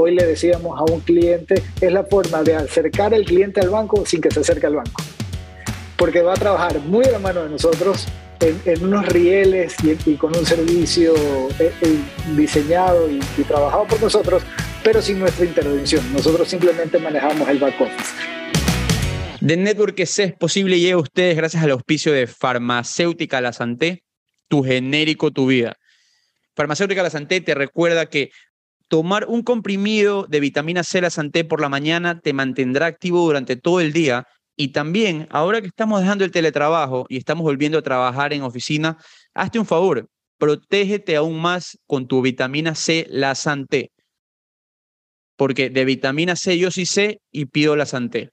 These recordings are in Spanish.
hoy le decíamos a un cliente, es la forma de acercar al cliente al banco sin que se acerque al banco. Porque va a trabajar muy a la mano de nosotros en, unos rieles y, con un servicio eh, eh, diseñado y, trabajado por nosotros, pero sin nuestra intervención. Nosotros simplemente manejamos el back office. The Network que es posible llega a ustedes gracias al auspicio de Farmacéutica La Santé, tu genérico, tu vida. Farmacéutica La Santé te recuerda que tomar un comprimido de vitamina C La Santé por la mañana te mantendrá activo durante todo el día y también, ahora que estamos dejando el teletrabajo y estamos volviendo a trabajar en oficina, hazte un favor, protégete aún más con tu vitamina C La Santé. Porque de vitamina C yo sí sé y pido La Santé.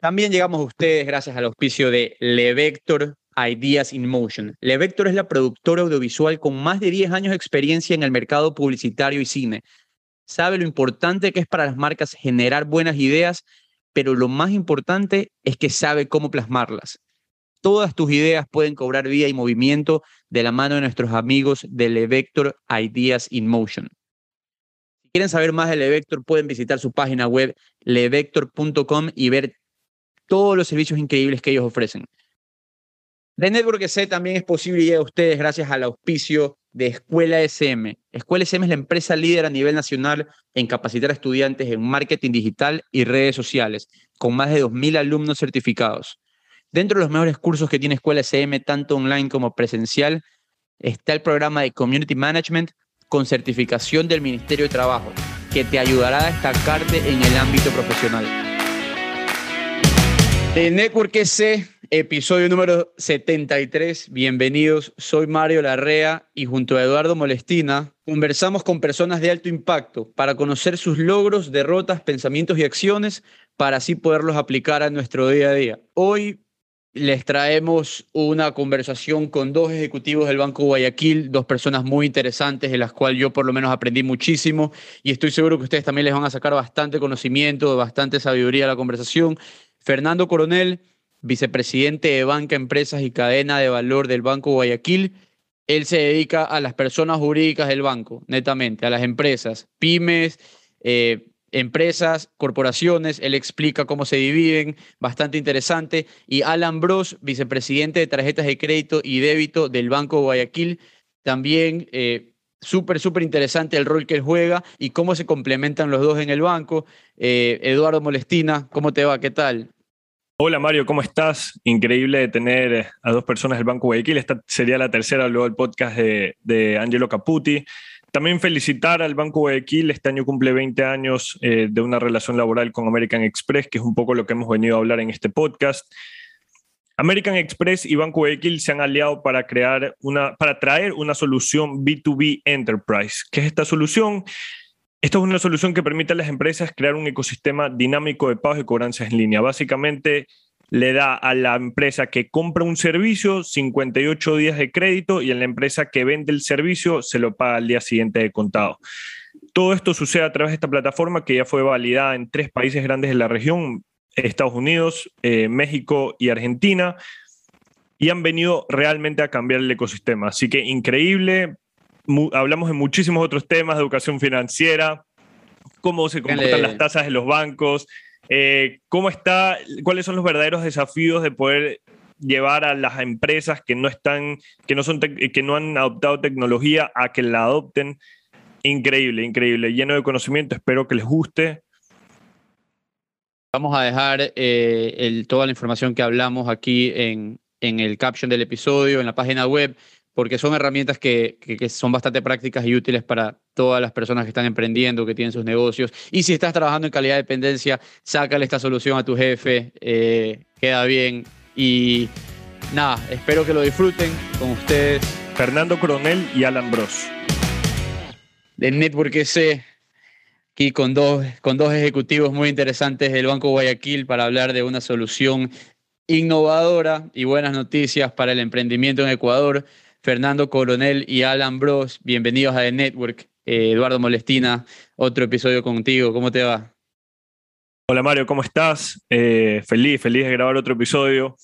También llegamos a ustedes gracias al auspicio de Levector Ideas in Motion. Levector es la productora audiovisual con más de 10 años de experiencia en el mercado publicitario y cine. Sabe lo importante que es para las marcas generar buenas ideas, pero lo más importante es que sabe cómo plasmarlas. Todas tus ideas pueden cobrar vida y movimiento de la mano de nuestros amigos de Levector Ideas in Motion. Si quieren saber más de Levector, pueden visitar su página web levector.com y ver todos los servicios increíbles que ellos ofrecen. The Network C también es posible y a ustedes gracias al auspicio de Escuela SM. Escuela SM es la empresa líder a nivel nacional en capacitar a estudiantes en marketing digital y redes sociales, con más de 2.000 alumnos certificados. Dentro de los mejores cursos que tiene Escuela SM, tanto online como presencial, está el programa de Community Management con certificación del Ministerio de Trabajo, que te ayudará a destacarte en el ámbito profesional. De Network S, episodio número 73. Bienvenidos, soy Mario Larrea y junto a Eduardo Molestina conversamos con personas de alto impacto para conocer sus logros, derrotas, pensamientos y acciones para así poderlos aplicar a nuestro día a día. Hoy les traemos una conversación con dos ejecutivos del Banco Guayaquil, dos personas muy interesantes de las cuales yo por lo menos aprendí muchísimo y estoy seguro que ustedes también les van a sacar bastante conocimiento, bastante sabiduría a la conversación. Fernando Coronel, vicepresidente de Banca, Empresas y Cadena de Valor del Banco Guayaquil. Él se dedica a las personas jurídicas del banco, netamente, a las empresas, pymes, eh, empresas, corporaciones. Él explica cómo se dividen, bastante interesante. Y Alan Bros, vicepresidente de tarjetas de crédito y débito del Banco Guayaquil, también eh, súper, súper interesante el rol que él juega y cómo se complementan los dos en el banco. Eh, Eduardo Molestina, ¿cómo te va? ¿Qué tal? Hola Mario, ¿cómo estás? Increíble tener a dos personas del Banco Guayaquil. Esta sería la tercera luego del podcast de, Angelo Caputi. También felicitar al Banco Guayaquil. Este año cumple 20 años eh, de una relación laboral con American Express, que es un poco lo que hemos venido a hablar en este podcast. American Express y Banco Guayaquil se han aliado para, crear una, para traer una solución B2B Enterprise. ¿Qué es esta solución? Esta es una solución que permite a las empresas crear un ecosistema dinámico de pagos y cobranzas en línea. Básicamente le da a la empresa que compra un servicio 58 días de crédito y a la empresa que vende el servicio se lo paga al día siguiente de contado. Todo esto sucede a través de esta plataforma que ya fue validada en tres países grandes de la región, Estados Unidos, eh, México y Argentina, y han venido realmente a cambiar el ecosistema. Así que increíble. Hablamos de muchísimos otros temas, de educación financiera, cómo se comportan las tasas de los bancos, eh, cómo está, cuáles son los verdaderos desafíos de poder llevar a las empresas que no están, que no son, que no han adoptado tecnología a que la adopten. Increíble, increíble, lleno de conocimiento. Espero que les guste. Vamos a dejar eh, toda la información que hablamos aquí en, el caption del episodio, en la página web, porque son herramientas que, son bastante prácticas y útiles para todas las personas que están emprendiendo, que tienen sus negocios. Y si estás trabajando en calidad de dependencia, sácale esta solución a tu jefe, eh, queda bien. Y nada, espero que lo disfruten con ustedes. Fernando Coronel y Alan Bros. De Network S aquí con dos, con dos ejecutivos muy interesantes del Banco Guayaquil para hablar de una solución innovadora y buenas noticias para el emprendimiento en Ecuador. Fernando Coronel y Alan Bros, bienvenidos a The Network. Eh, Eduardo Molestina, otro episodio contigo. ¿Cómo te va? Hola Mario, ¿cómo estás? Eh, feliz, feliz de grabar otro episodio.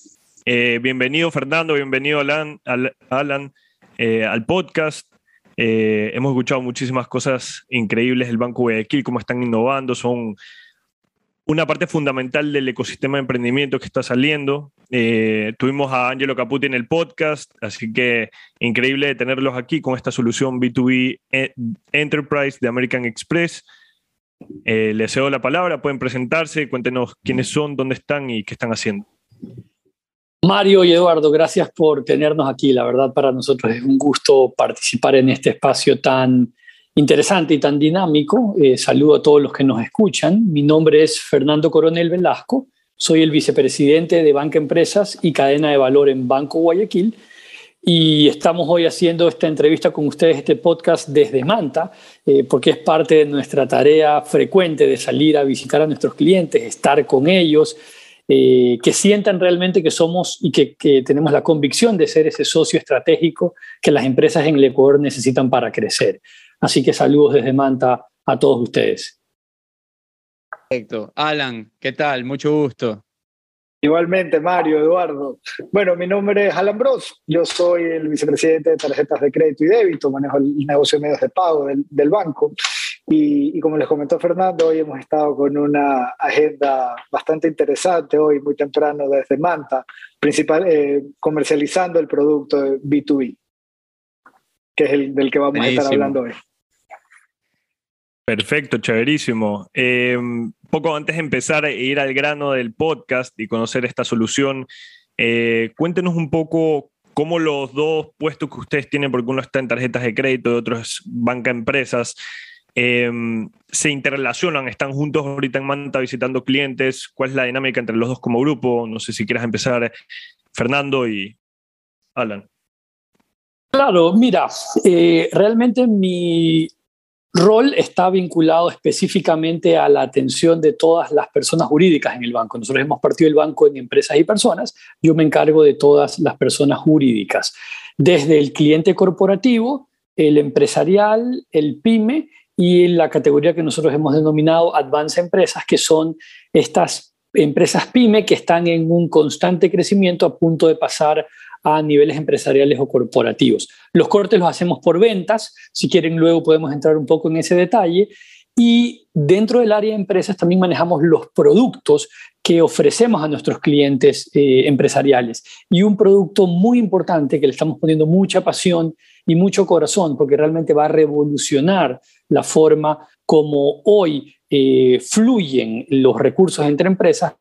Eh, bienvenido Fernando, bienvenido Alan, al, Alan al podcast. Hemos escuchado muchísimas cosas increíbles del Banco Guayaquil, cómo están innovando, son una parte fundamental del ecosistema de emprendimiento que está saliendo. Eh, tuvimos a Angelo Caputi en el podcast, así que increíble tenerlos aquí con esta solución B2B eh, Enterprise de American Express. Eh, les cedo la palabra, pueden presentarse, cuéntenos quiénes son, dónde están y qué están haciendo. Mario y Eduardo, gracias por tenernos aquí. La verdad, para nosotros es un gusto participar en este espacio tan interesante y tan dinámico. Eh, saludo a todos los que nos escuchan. Mi nombre es Fernando Coronel Velasco. Soy el vicepresidente de Banca Empresas y Cadena de Valor en Banco Guayaquil. Y estamos hoy haciendo esta entrevista con ustedes, este podcast desde Manta, eh, porque es parte de nuestra tarea frecuente de salir a visitar a nuestros clientes, estar con ellos, eh, que sientan realmente que somos y que, que, tenemos la convicción de ser ese socio estratégico que las empresas en el Ecuador necesitan para crecer. Así que saludos desde Manta a todos ustedes. Perfecto. Alan, ¿qué tal? Mucho gusto. Igualmente, Mario, Eduardo. Bueno, mi nombre es Alan Bros. Yo soy el vicepresidente de tarjetas de crédito y débito, manejo el negocio de medios de pago del, del banco. Y, y, como les comentó Fernando, hoy hemos estado con una agenda bastante interesante, hoy muy temprano desde Manta, principal, eh, comercializando el producto B2B, que es el del que vamos a estar hablando hoy. Perfecto, chéverísimo. Eh, poco antes de empezar a ir al grano del podcast y conocer esta solución, eh, cuéntenos un poco cómo los dos puestos que ustedes tienen, porque uno está en tarjetas de crédito y otro es banca empresas, eh, se interrelacionan, están juntos ahorita en Manta visitando clientes. ¿Cuál es la dinámica entre los dos como grupo? No sé si quieras empezar, Fernando y Alan. Claro, mira, eh, realmente mi, rol está vinculado específicamente a la atención de todas las personas jurídicas en el banco. Nosotros hemos partido el banco en empresas y personas. Yo me encargo de todas las personas jurídicas, desde el cliente corporativo, el empresarial, el pyme y la categoría que nosotros hemos denominado Advanced Empresas, que son estas empresas pyme que están en un constante crecimiento a punto de pasar a niveles empresariales o corporativos. Los cortes los hacemos por ventas, si quieren luego podemos entrar un poco en ese detalle. Y dentro del área de empresas también manejamos los productos que ofrecemos a nuestros clientes eh, empresariales. Y un producto muy importante que le estamos poniendo mucha pasión y mucho corazón, porque realmente va a revolucionar la forma como hoy eh, fluyen los recursos entre empresas,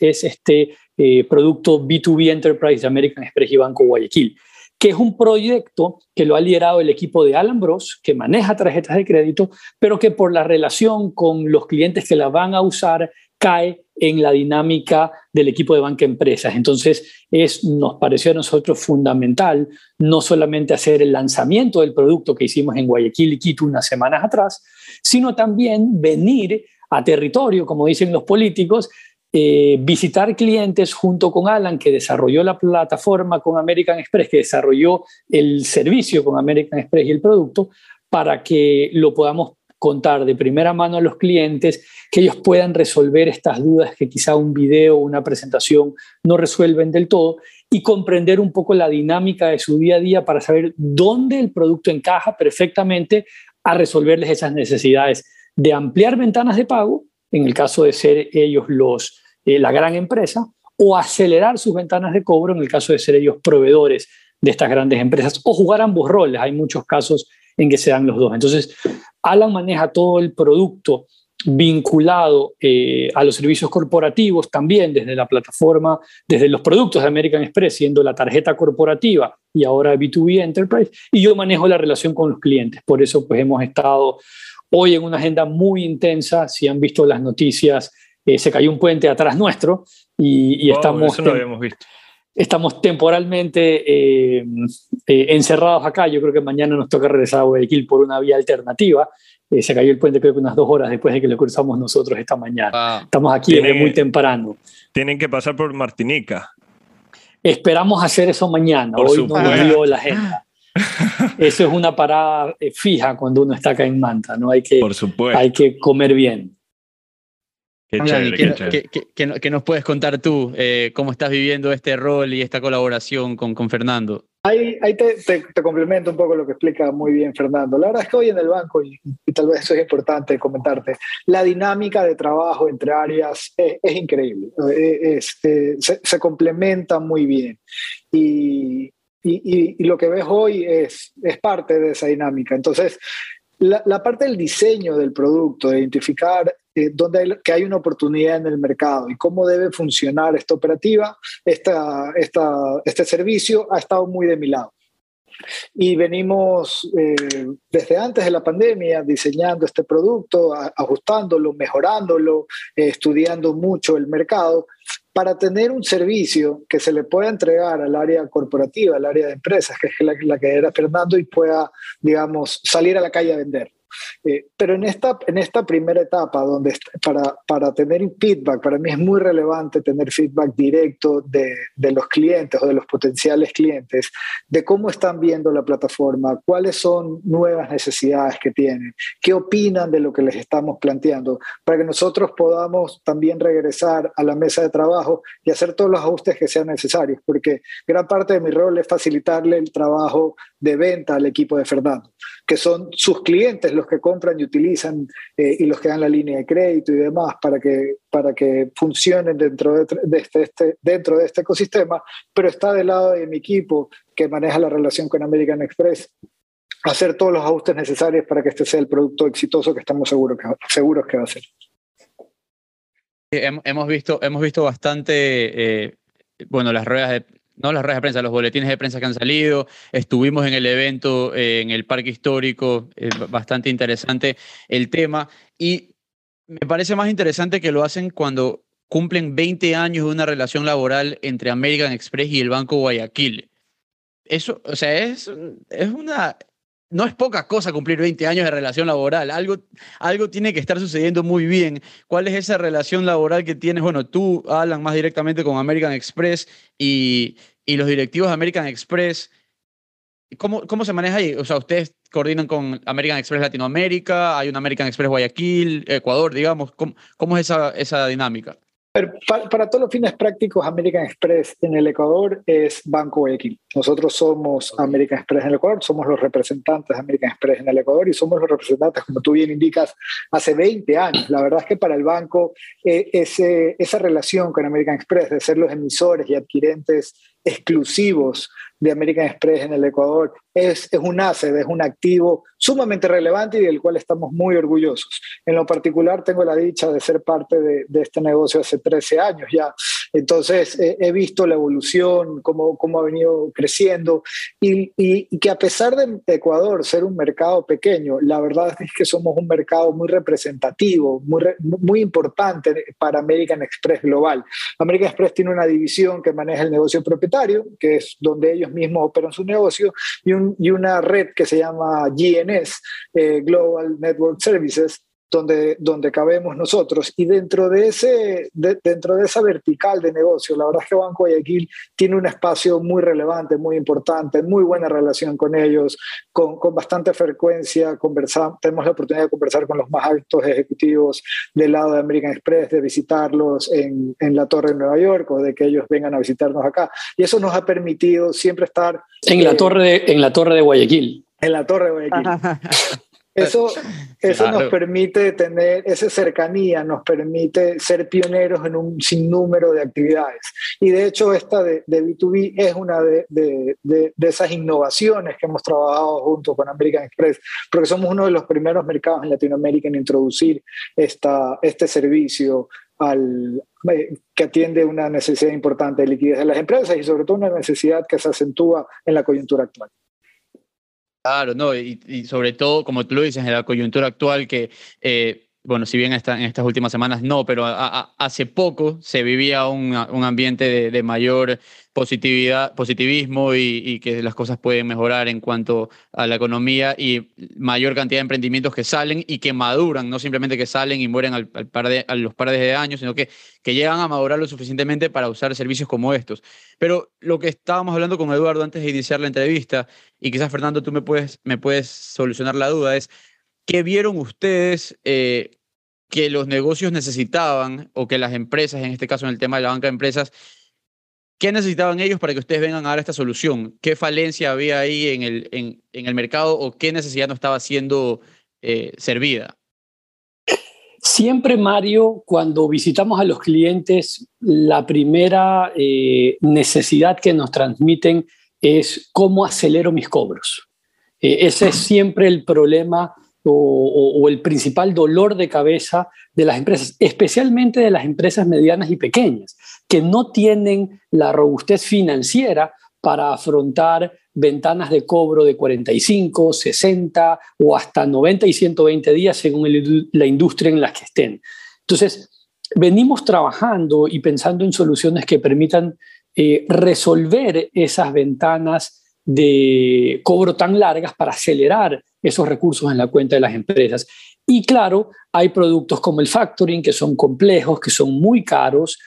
es este eh, producto B2B Enterprise American Express y Banco Guayaquil, que es un proyecto que lo ha liderado el equipo de Alan Bros, que maneja tarjetas de crédito, pero que por la relación con los clientes que la van a usar cae en la dinámica del equipo de banca empresas. Entonces, es, nos pareció a nosotros fundamental no solamente hacer el lanzamiento del producto que hicimos en Guayaquil y Quito unas semanas atrás, sino también venir a territorio, como dicen los políticos, eh, visitar clientes junto con Alan, que desarrolló la plataforma con American Express, que desarrolló el servicio con American Express y el producto, para que lo podamos contar de primera mano a los clientes, que ellos puedan resolver estas dudas que quizá un video o una presentación no resuelven del todo y comprender un poco la dinámica de su día a día para saber dónde el producto encaja perfectamente a resolverles esas necesidades. De ampliar ventanas de pago, en el caso de ser ellos los eh, la gran empresa o acelerar sus ventanas de cobro en el caso de ser ellos proveedores de estas grandes empresas o jugar ambos roles. Hay muchos casos en que se dan los dos. Entonces, Alan maneja todo el producto vinculado eh, a los servicios corporativos también desde la plataforma, desde los productos de American Express, siendo la tarjeta corporativa y ahora B2B Enterprise, y yo manejo la relación con los clientes. Por eso pues hemos estado hoy en una agenda muy intensa, si han visto las noticias eh, se cayó un puente atrás nuestro y, y wow, estamos, eso no habíamos visto. estamos temporalmente eh, eh, encerrados acá. Yo creo que mañana nos toca regresar a Guayaquil por una vía alternativa. Eh, se cayó el puente creo que unas dos horas después de que lo cruzamos nosotros esta mañana. Wow. Estamos aquí Tiene- desde muy temprano. Tienen que pasar por Martinica. Esperamos hacer eso mañana. Por Hoy no nos dio la agenda. Eso es una parada eh, fija cuando uno está acá en Manta. No hay que, Por supuesto. hay que comer bien. Qué Alan, chévere, ¿y qué ¿qué, chévere. qué- qué- qué no- qué nos puedes contar tú? Eh, ¿Cómo estás viviendo este rol y esta colaboración con, con Fernando? Ahí, ahí te, te, complemento un poco lo que explica muy bien Fernando. La verdad es que hoy en el banco, y, tal vez eso es importante comentarte, la dinámica de trabajo entre áreas es, increíble, es, eh, se, se, complementa muy bien. Y, y, y, lo que ves hoy es, es parte de esa dinámica. Entonces, la, parte del diseño del producto, de identificar eh, dónde hay, que hay una oportunidad en el mercado y cómo debe funcionar esta operativa, esta, esta, este servicio, ha estado muy de mi lado. Y venimos eh, desde antes de la pandemia diseñando este producto, ajustándolo, mejorándolo, eh, estudiando mucho el mercado para tener un servicio que se le pueda entregar al área corporativa, al área de empresas, que es la, que era Fernando, y pueda, digamos, salir a la calle a vender. Eh, pero en esta, en esta primera etapa, donde para, para tener feedback, para mí es muy relevante tener feedback directo de, de, los clientes o de los potenciales clientes, de cómo están viendo la plataforma, cuáles son nuevas necesidades que tienen, qué opinan de lo que les estamos planteando, para que nosotros podamos también regresar a la mesa de trabajo y hacer todos los ajustes que sean necesarios, porque gran parte de mi rol es facilitarle el trabajo de venta al equipo de Fernando, que son sus clientes los que compran y utilizan eh, y los que dan la línea de crédito y demás para que, para que funcionen dentro de, este, este, dentro de este ecosistema, pero está del lado de mi equipo que maneja la relación con American Express hacer todos los ajustes necesarios para que este sea el producto exitoso que estamos seguros que, seguros que va a ser. Hemos visto, hemos visto bastante, eh, bueno, las ruedas de, no las redes de prensa, los boletines de prensa que han salido. Estuvimos en el evento eh, en el Parque Histórico, eh, bastante interesante el tema. Y me parece más interesante que lo hacen cuando cumplen 20 años de una relación laboral entre American Express y el Banco Guayaquil. Eso, o sea, es, es una, no es poca cosa cumplir 20 años de relación laboral. Algo, algo tiene que estar sucediendo muy bien. ¿Cuál es esa relación laboral que tienes? Bueno, tú, Alan, más directamente con American Express y, y los directivos de American Express. ¿Cómo, ¿Cómo se maneja ahí? O sea, ustedes coordinan con American Express Latinoamérica, hay un American Express Guayaquil, Ecuador, digamos. ¿Cómo, cómo es esa, esa dinámica? Para, todos los fines prácticos, American Express en el Ecuador es Banco Guayaquil. Nosotros somos American Express en el Ecuador, somos los representantes de American Express en el Ecuador y somos los representantes, como tú bien indicas, hace 20 años. La verdad es que para el banco eh, ese, esa relación con American Express de ser los emisores y adquirentes exclusivos de American Express en el Ecuador es, es un asset, es un activo sumamente relevante y del cual estamos muy orgullosos. En lo particular, tengo la dicha de ser parte de, este negocio hace 13 años ya. Entonces, he visto la evolución, cómo, cómo ha venido creciendo y, y, que a pesar de Ecuador ser un mercado pequeño, la verdad es que somos un mercado muy representativo, muy, muy importante para American Express Global. American Express tiene una división que maneja el negocio propietario, que es donde ellos mismos operan su negocio, y, un, y una red que se llama GNS, eh, Global Network Services, donde, donde cabemos nosotros. Y dentro de, ese, dentro de esa vertical de negocio, la verdad es que Banco Guayaquil tiene un espacio muy relevante, muy importante, muy buena relación con ellos, con, con bastante frecuencia conversamos, tenemos la oportunidad de conversar con los más altos ejecutivos del lado de American Express, de visitarlos en, en la Torre de Nueva York o de que ellos vengan a visitarnos acá. Y eso nos ha permitido siempre estar... En, la, eh, torre de, en la Torre de Guayaquil. En la Torre de Guayaquil. Eso, eso nos permite tener esa cercanía, nos permite ser pioneros en un sinnúmero de actividades. Y de hecho esta de, de B2B es una de, de, de, esas innovaciones que hemos trabajado junto con American Express, porque somos uno de los primeros mercados en Latinoamérica en introducir esta, este servicio al, eh, que atiende una necesidad importante de liquidez de las empresas y sobre todo una necesidad que se acentúa en la coyuntura actual. Claro, no, y, sobre todo, como tú lo dices, en la coyuntura actual que, eh, bueno, si bien en estas últimas semanas no, pero hace poco se vivía un, ambiente de, mayor positividad, positivismo y, que las cosas pueden mejorar en cuanto a la economía y mayor cantidad de emprendimientos que salen y que maduran, no simplemente que salen y mueren al, par de, a los pares de años, sino que, que llegan a madurar lo suficientemente para usar servicios como estos. Pero lo que estábamos hablando con Eduardo antes de iniciar la entrevista, y quizás Fernando tú me puedes, me puedes solucionar la duda, es ¿qué vieron ustedes eh, que los negocios necesitaban o que las empresas, en este caso en el tema de la banca de empresas, ¿Qué necesitaban ellos para que ustedes vengan a dar esta solución? ¿Qué falencia había ahí en el, en, el mercado o qué necesidad no estaba siendo eh, servida? Siempre, Mario, cuando visitamos a los clientes, la primera eh, necesidad que nos transmiten es cómo acelero mis cobros. Eh, ese es siempre el problema o, el principal dolor de cabeza de las empresas, especialmente de las empresas medianas y pequeñas, que no tienen la robustez financiera para afrontar ventanas de cobro de 45, 60 o hasta 90 y 120 días según la industria en la que estén. Entonces, venimos trabajando y pensando en soluciones que permitan eh, resolver esas ventanas de cobro tan largas para acelerar esos recursos en la cuenta de las empresas. Y claro, hay productos como el factoring que son complejos, que son muy caros.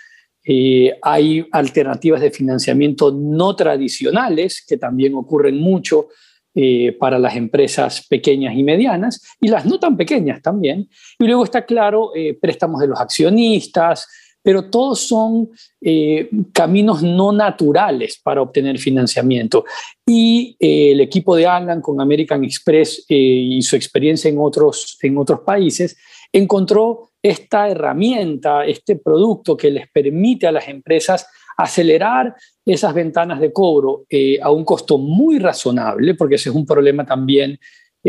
Eh, hay alternativas de financiamiento no tradicionales que también ocurren mucho eh, para las empresas pequeñas y medianas y las no tan pequeñas también. Y luego está claro, eh, préstamos de los accionistas, pero todos son eh, caminos no naturales para obtener financiamiento. Y eh, el equipo de Alan con American Express eh, y su experiencia en otros, en otros países encontró esta herramienta, este producto que les permite a las empresas acelerar esas ventanas de cobro a un costo muy razonable, porque ese es un problema también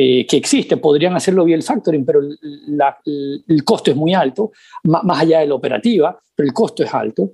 eh, que existe. Podrían hacerlo vía el factoring, pero el costo es muy alto, más, allá de la operativa, pero el costo es alto.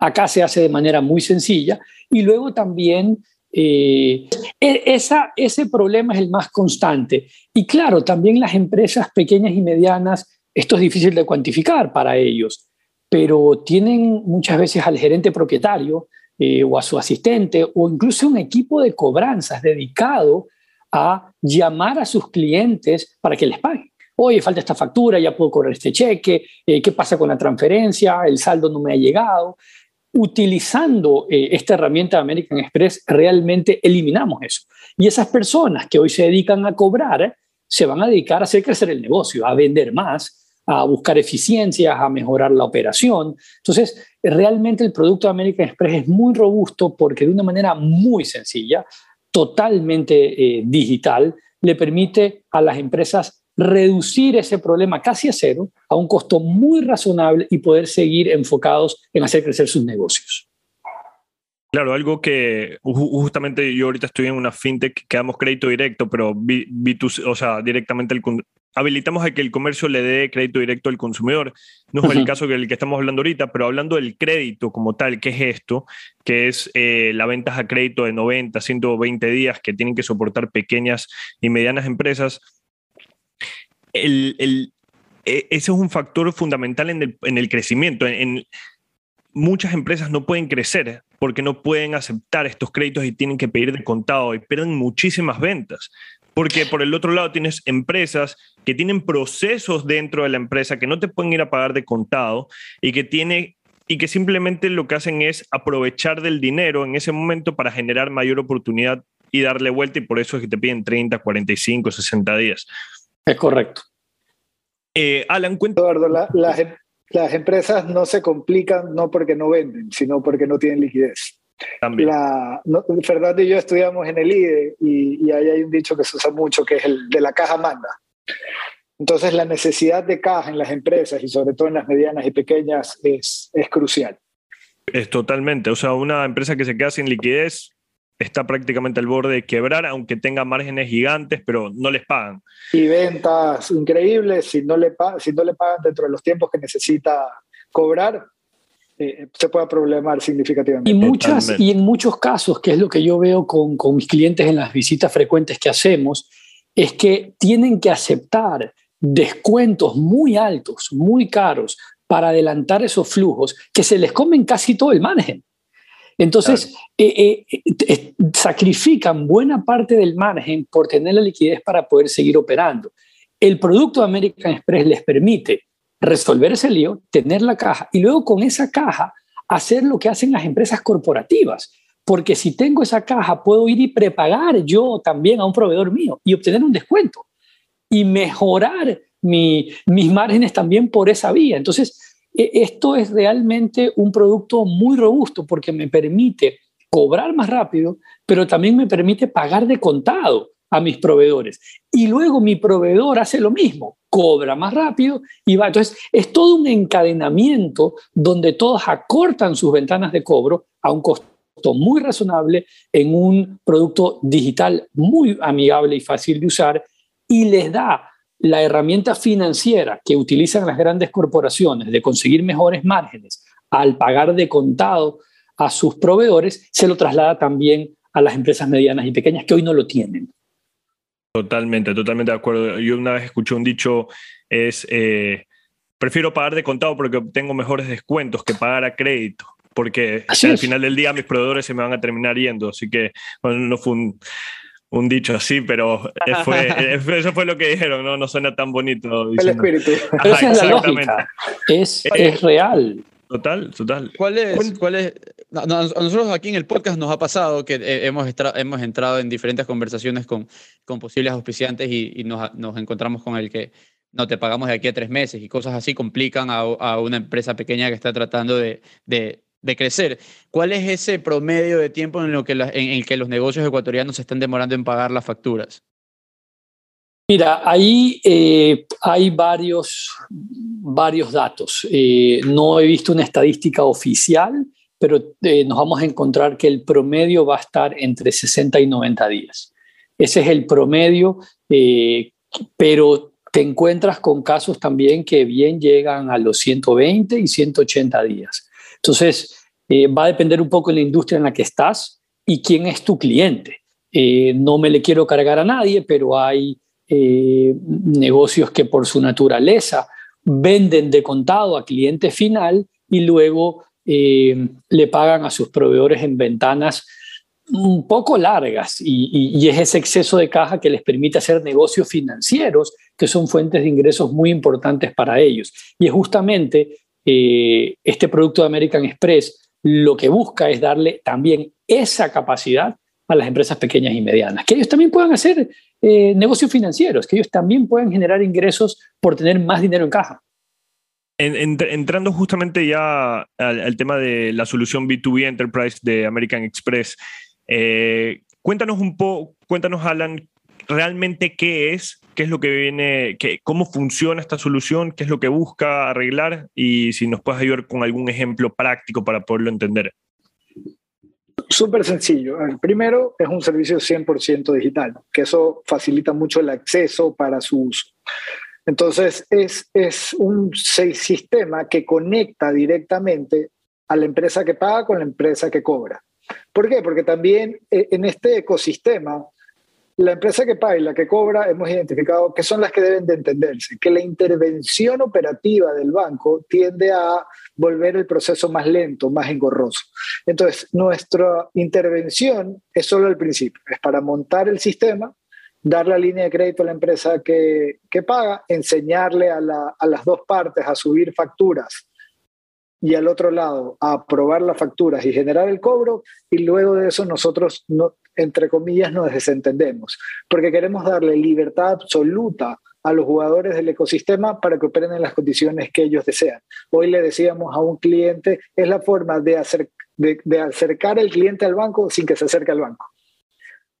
Acá se hace de manera muy sencilla y luego también eh, e, esa, ese problema es el más constante. Y claro, también las empresas pequeñas y medianas, esto es difícil de cuantificar para ellos, pero tienen muchas veces al gerente propietario eh, o a su asistente o incluso un equipo de cobranzas dedicado a llamar a sus clientes para que les paguen. Oye, falta esta factura, ya puedo cobrar este cheque, eh, ¿qué pasa con la transferencia? El saldo no me ha llegado. Utilizando eh, esta herramienta de American Express, realmente eliminamos eso. Y esas personas que hoy se dedican a cobrar, se van a dedicar a hacer crecer el negocio, a vender más, a buscar eficiencias, a mejorar la operación. Entonces, realmente el producto de American Express es muy robusto porque de una manera muy sencilla totalmente eh, digital le permite a las empresas reducir ese problema casi a cero, a un costo muy razonable y poder seguir enfocados en hacer crecer sus negocios. Claro, algo que justamente yo ahorita estoy en una fintech que damos crédito directo, pero o sea, directamente el, habilitamos a que el comercio le dé crédito directo al consumidor. No es el caso que el que estamos hablando ahorita, pero hablando del crédito como tal, ¿qué es esto? Que es eh, la venta a crédito de 90, 120 días que tienen que soportar pequeñas y medianas empresas. El, el, e, ese es un factor fundamental en el, en el crecimiento. En, muchas empresas no pueden crecer porque no pueden aceptar estos créditos y tienen que pedir de contado y pierden muchísimas ventas. Porque por el otro lado tienes empresas que tienen procesos dentro de la empresa que no te pueden ir a pagar de contado y que tiene y que simplemente lo que hacen es aprovechar del dinero en ese momento para generar mayor oportunidad y darle vuelta y por eso es que te piden 30, 45, 60 días. Es correcto. Eh, Alan, cuenta. Eduardo, em, las empresas no se complican no porque no venden, sino porque no tienen liquidez. También. La, Fernando y yo estudiamos en el IDE y, y, ahí hay un dicho que se usa mucho que es el de la caja manda. Entonces la necesidad de caja en las empresas y sobre todo en las medianas y pequeñas es, es crucial. Es totalmente, o sea, una empresa que se queda sin liquidez está prácticamente al borde de quebrar, aunque tenga márgenes gigantes, pero no les pagan. Y ventas increíbles, si no le, si no le pagan dentro de los tiempos que necesita cobrar, eh, se puede problemar significativamente. Y, muchas, y en muchos casos, que es lo que yo veo con, con mis clientes en las visitas frecuentes que hacemos, es que tienen que aceptar descuentos muy altos, muy caros, para adelantar esos flujos que se les comen casi todo el margen. Entonces, eh, eh, sacrifican buena parte del margen por tener la liquidez para poder seguir operando. El producto de American Express les permite resolver ese lío, tener la caja y luego con esa caja hacer lo que hacen las empresas corporativas. Porque si tengo esa caja, puedo ir y prepagar yo también a un proveedor mío y obtener un descuento y mejorar mis márgenes también por esa vía. Entonces, e, esto es realmente un producto muy robusto porque me permite cobrar más rápido, pero también me permite pagar de contado a mis proveedores. Y luego mi proveedor hace lo mismo, cobra más rápido y va. Entonces, es todo un encadenamiento donde todos acortan sus ventanas de cobro a un costo muy razonable en un producto digital muy amigable y fácil de usar y les da la herramienta financiera que utilizan las grandes corporaciones de conseguir mejores márgenes al pagar de contado a sus proveedores, se lo traslada también a las empresas medianas y pequeñas que hoy no lo tienen. Totalmente, totalmente de acuerdo. Yo una vez escuché un dicho, es, eh, prefiero pagar de contado porque obtengo mejores descuentos que pagar a crédito, porque al final del día mis proveedores se me van a terminar yendo. Así que bueno, no fue un, dicho así, pero eso fue lo que dijeron, no, no suena tan bonito. El espíritu. esa es la lógica, es, es real. Total, total. ¿Cuál es, cuál es? A nosotros aquí en el podcast nos ha pasado que hemos, hemos entrado en diferentes conversaciones con, con posibles auspiciantes y, nos, nos, encontramos con el que no te pagamos de aquí a tres meses y cosas así complican a, a una empresa pequeña que está tratando de, de, de, crecer. ¿Cuál es ese promedio de tiempo en, lo que en el que los negocios ecuatorianos se están demorando en pagar las facturas? Mira, ahí eh, hay varios, varios datos. Eh, no he visto una estadística oficial, pero eh, nos vamos a encontrar que el promedio va a estar entre 60 y 90 días. Ese es el promedio, pero te encuentras con casos también que bien llegan a los 120 y 180 días. Entonces, va a depender un poco de la industria en la que estás y quién es tu cliente. no me le quiero cargar a nadie, pero hay eh, negocios que por su naturaleza venden de contado a cliente final y luego eh, le pagan a sus proveedores en ventanas un poco largas y, es ese exceso de caja que les permite hacer negocios financieros que son fuentes de ingresos muy importantes para ellos. Y es justamente eh, este producto de American Express lo que busca es darle también esa capacidad a las empresas pequeñas y medianas, que ellos también puedan hacer eh, negocios financieros, que ellos también puedan generar ingresos por tener más dinero en caja. entrando justamente ya al, tema de la solución B2B Enterprise de American Express, eh, cuéntanos un poco, cuéntanos Alan, realmente qué es, qué es lo que viene, qué, cómo funciona esta solución, qué es lo que busca arreglar y si nos puedes ayudar con algún ejemplo práctico para poderlo entender. Súper sencillo. El primero es un servicio 100% digital, que eso facilita mucho el acceso para su uso. Entonces, es, es un sistema que conecta directamente a la empresa que paga con la empresa que cobra. ¿Por qué? Porque también eh, en este ecosistema la empresa que paga y la que cobra hemos identificado que son las que deben de entenderse, que la intervención operativa del banco tiende a volver el proceso más lento, más engorroso. Entonces, nuestra intervención es solo el principio, es para montar el sistema, dar la línea de crédito a la empresa que, que paga, enseñarle a, la, a las dos partes a subir facturas y al otro lado a aprobar las facturas y generar el cobro y luego de eso nosotros, no, entre comillas, nos desentendemos, porque queremos darle libertad absoluta a los jugadores del ecosistema para que operen en las condiciones que ellos desean. Hoy le decíamos a un cliente, es la forma de, hacer, de, acercar el cliente al banco sin que se acerque al banco,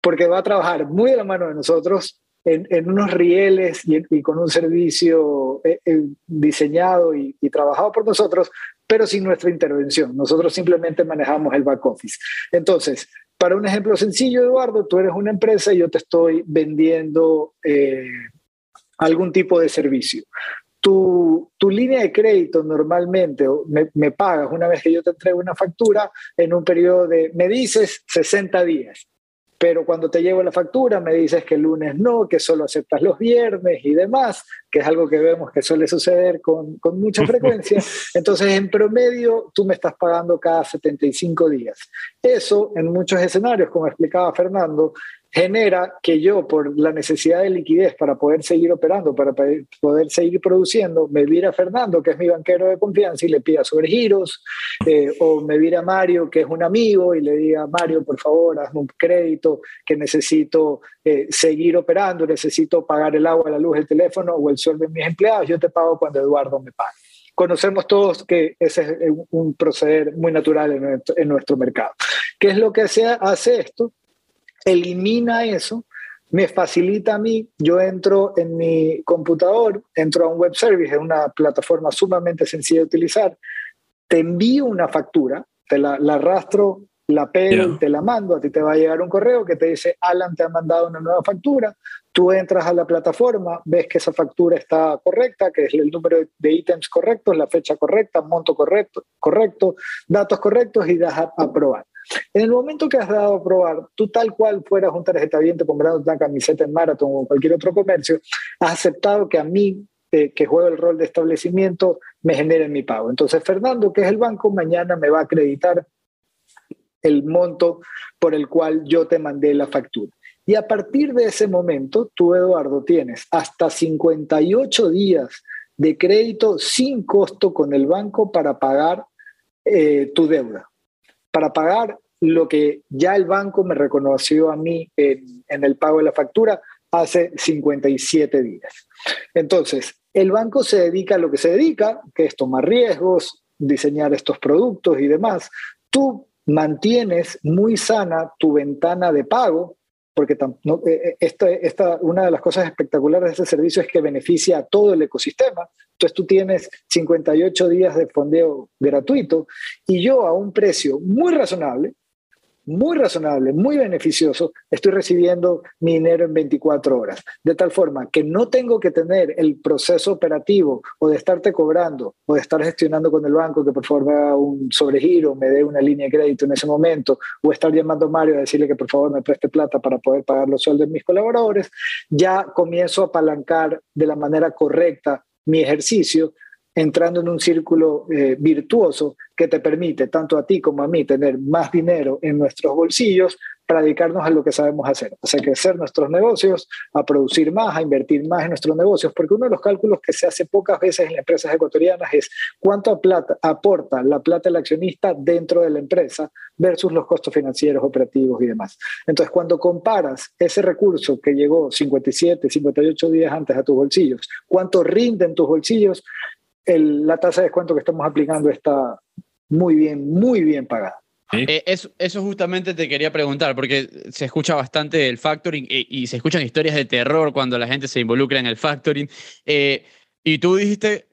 porque va a trabajar muy de la mano de nosotros en, unos rieles y, con un servicio eh, eh, diseñado y, trabajado por nosotros, pero sin nuestra intervención. Nosotros simplemente manejamos el back office. Entonces, para un ejemplo sencillo, Eduardo, tú eres una empresa y yo te estoy vendiendo eh, algún tipo de servicio. Tu, tu, línea de crédito normalmente me, me, pagas una vez que yo te entrego una factura en un periodo de, me dices, 60 días pero cuando te llevo la factura me dices que el lunes no, que solo aceptas los viernes y demás, que es algo que vemos que suele suceder con, con mucha frecuencia. Entonces, en promedio, tú me estás pagando cada 75 días. Eso, en muchos escenarios, como explicaba Fernando, genera que yo, por la necesidad de liquidez para poder seguir operando, para poder seguir produciendo, me vira Fernando, que es mi banquero de confianza, y le pida sobre giros, eh, o me vira Mario, que es un amigo, y le diga, Mario, por favor, hazme un crédito, que necesito eh, seguir operando, necesito pagar el agua, la luz, el teléfono o el sueldo de mis empleados, yo te pago cuando Eduardo me pague. conocemos todos que ese es un proceder muy natural en nuestro, mercado. ¿Qué es lo que hace esto? Elimina eso, me facilita a mí, yo entro en mi computador, entro a un web service, es una plataforma sumamente sencilla de utilizar, te envío una factura, te la, la arrastro la pego y te la mando, a ti te va a llegar un correo que te dice, Alan te ha mandado una nueva factura, tú entras a la plataforma, ves que esa factura está correcta, que es el número de ítems correctos, la fecha correcta, monto correcto, correcto datos correctos y das a aprobar. En el momento que has dado a aprobar, tú tal cual fueras un tarjeta viente comprando una camiseta en Marathon o cualquier otro comercio, has aceptado que a mí eh, que juego el rol de establecimiento, me genere mi pago. Entonces, Fernando, que es el banco, mañana me va a acreditar el monto por el cual yo te mandé la factura. Y a partir de ese momento, tú, Eduardo, tienes hasta 58 días de crédito sin costo con el banco para pagar eh, tu deuda, para pagar lo que ya el banco me reconoció a mí en, el pago de la factura hace 57 días. Entonces, el banco se dedica a lo que se dedica, que es tomar riesgos, diseñar estos productos y demás. Tú mantienes muy sana tu ventana de pago, porque eh, eh, esta, una de las cosas espectaculares de este servicio es que beneficia a todo el ecosistema. Entonces tú tienes 58 días de fondeo gratuito y yo a un precio muy razonable, muy razonable, muy beneficioso, estoy recibiendo mi dinero en 24 horas. De tal forma que no tengo que tener el proceso operativo o de estarte cobrando o de estar gestionando con el banco que por favor me haga un sobregiro, me dé una línea de crédito en ese momento, o estar llamando a Mario a decirle que por favor me preste plata para poder pagar los sueldos de mis colaboradores, ya comienzo a apalancar de la manera correcta mi ejercicio entrando en un círculo eh, virtuoso que te permite tanto a ti como a mí tener más dinero en nuestros bolsillos para dedicarnos a lo que sabemos hacer, a crecer nuestros negocios, a producir más, a invertir más en nuestros negocios, porque uno de los cálculos que se hace pocas veces en las empresas ecuatorianas es cuánto plata aporta la plata del accionista dentro de la empresa versus los costos financieros, operativos y demás. Entonces, cuando comparas ese recurso que llegó 57, 58 días antes a tus bolsillos, cuánto rinde en tus bolsillos, la tasa de descuento que estamos aplicando está muy bien, muy bien pagada. Eh, eso, justamente te quería preguntar, porque se escucha bastante el factoring eh, y, se escuchan historias de terror cuando la gente se involucra en el factoring. Eh, y tú dijiste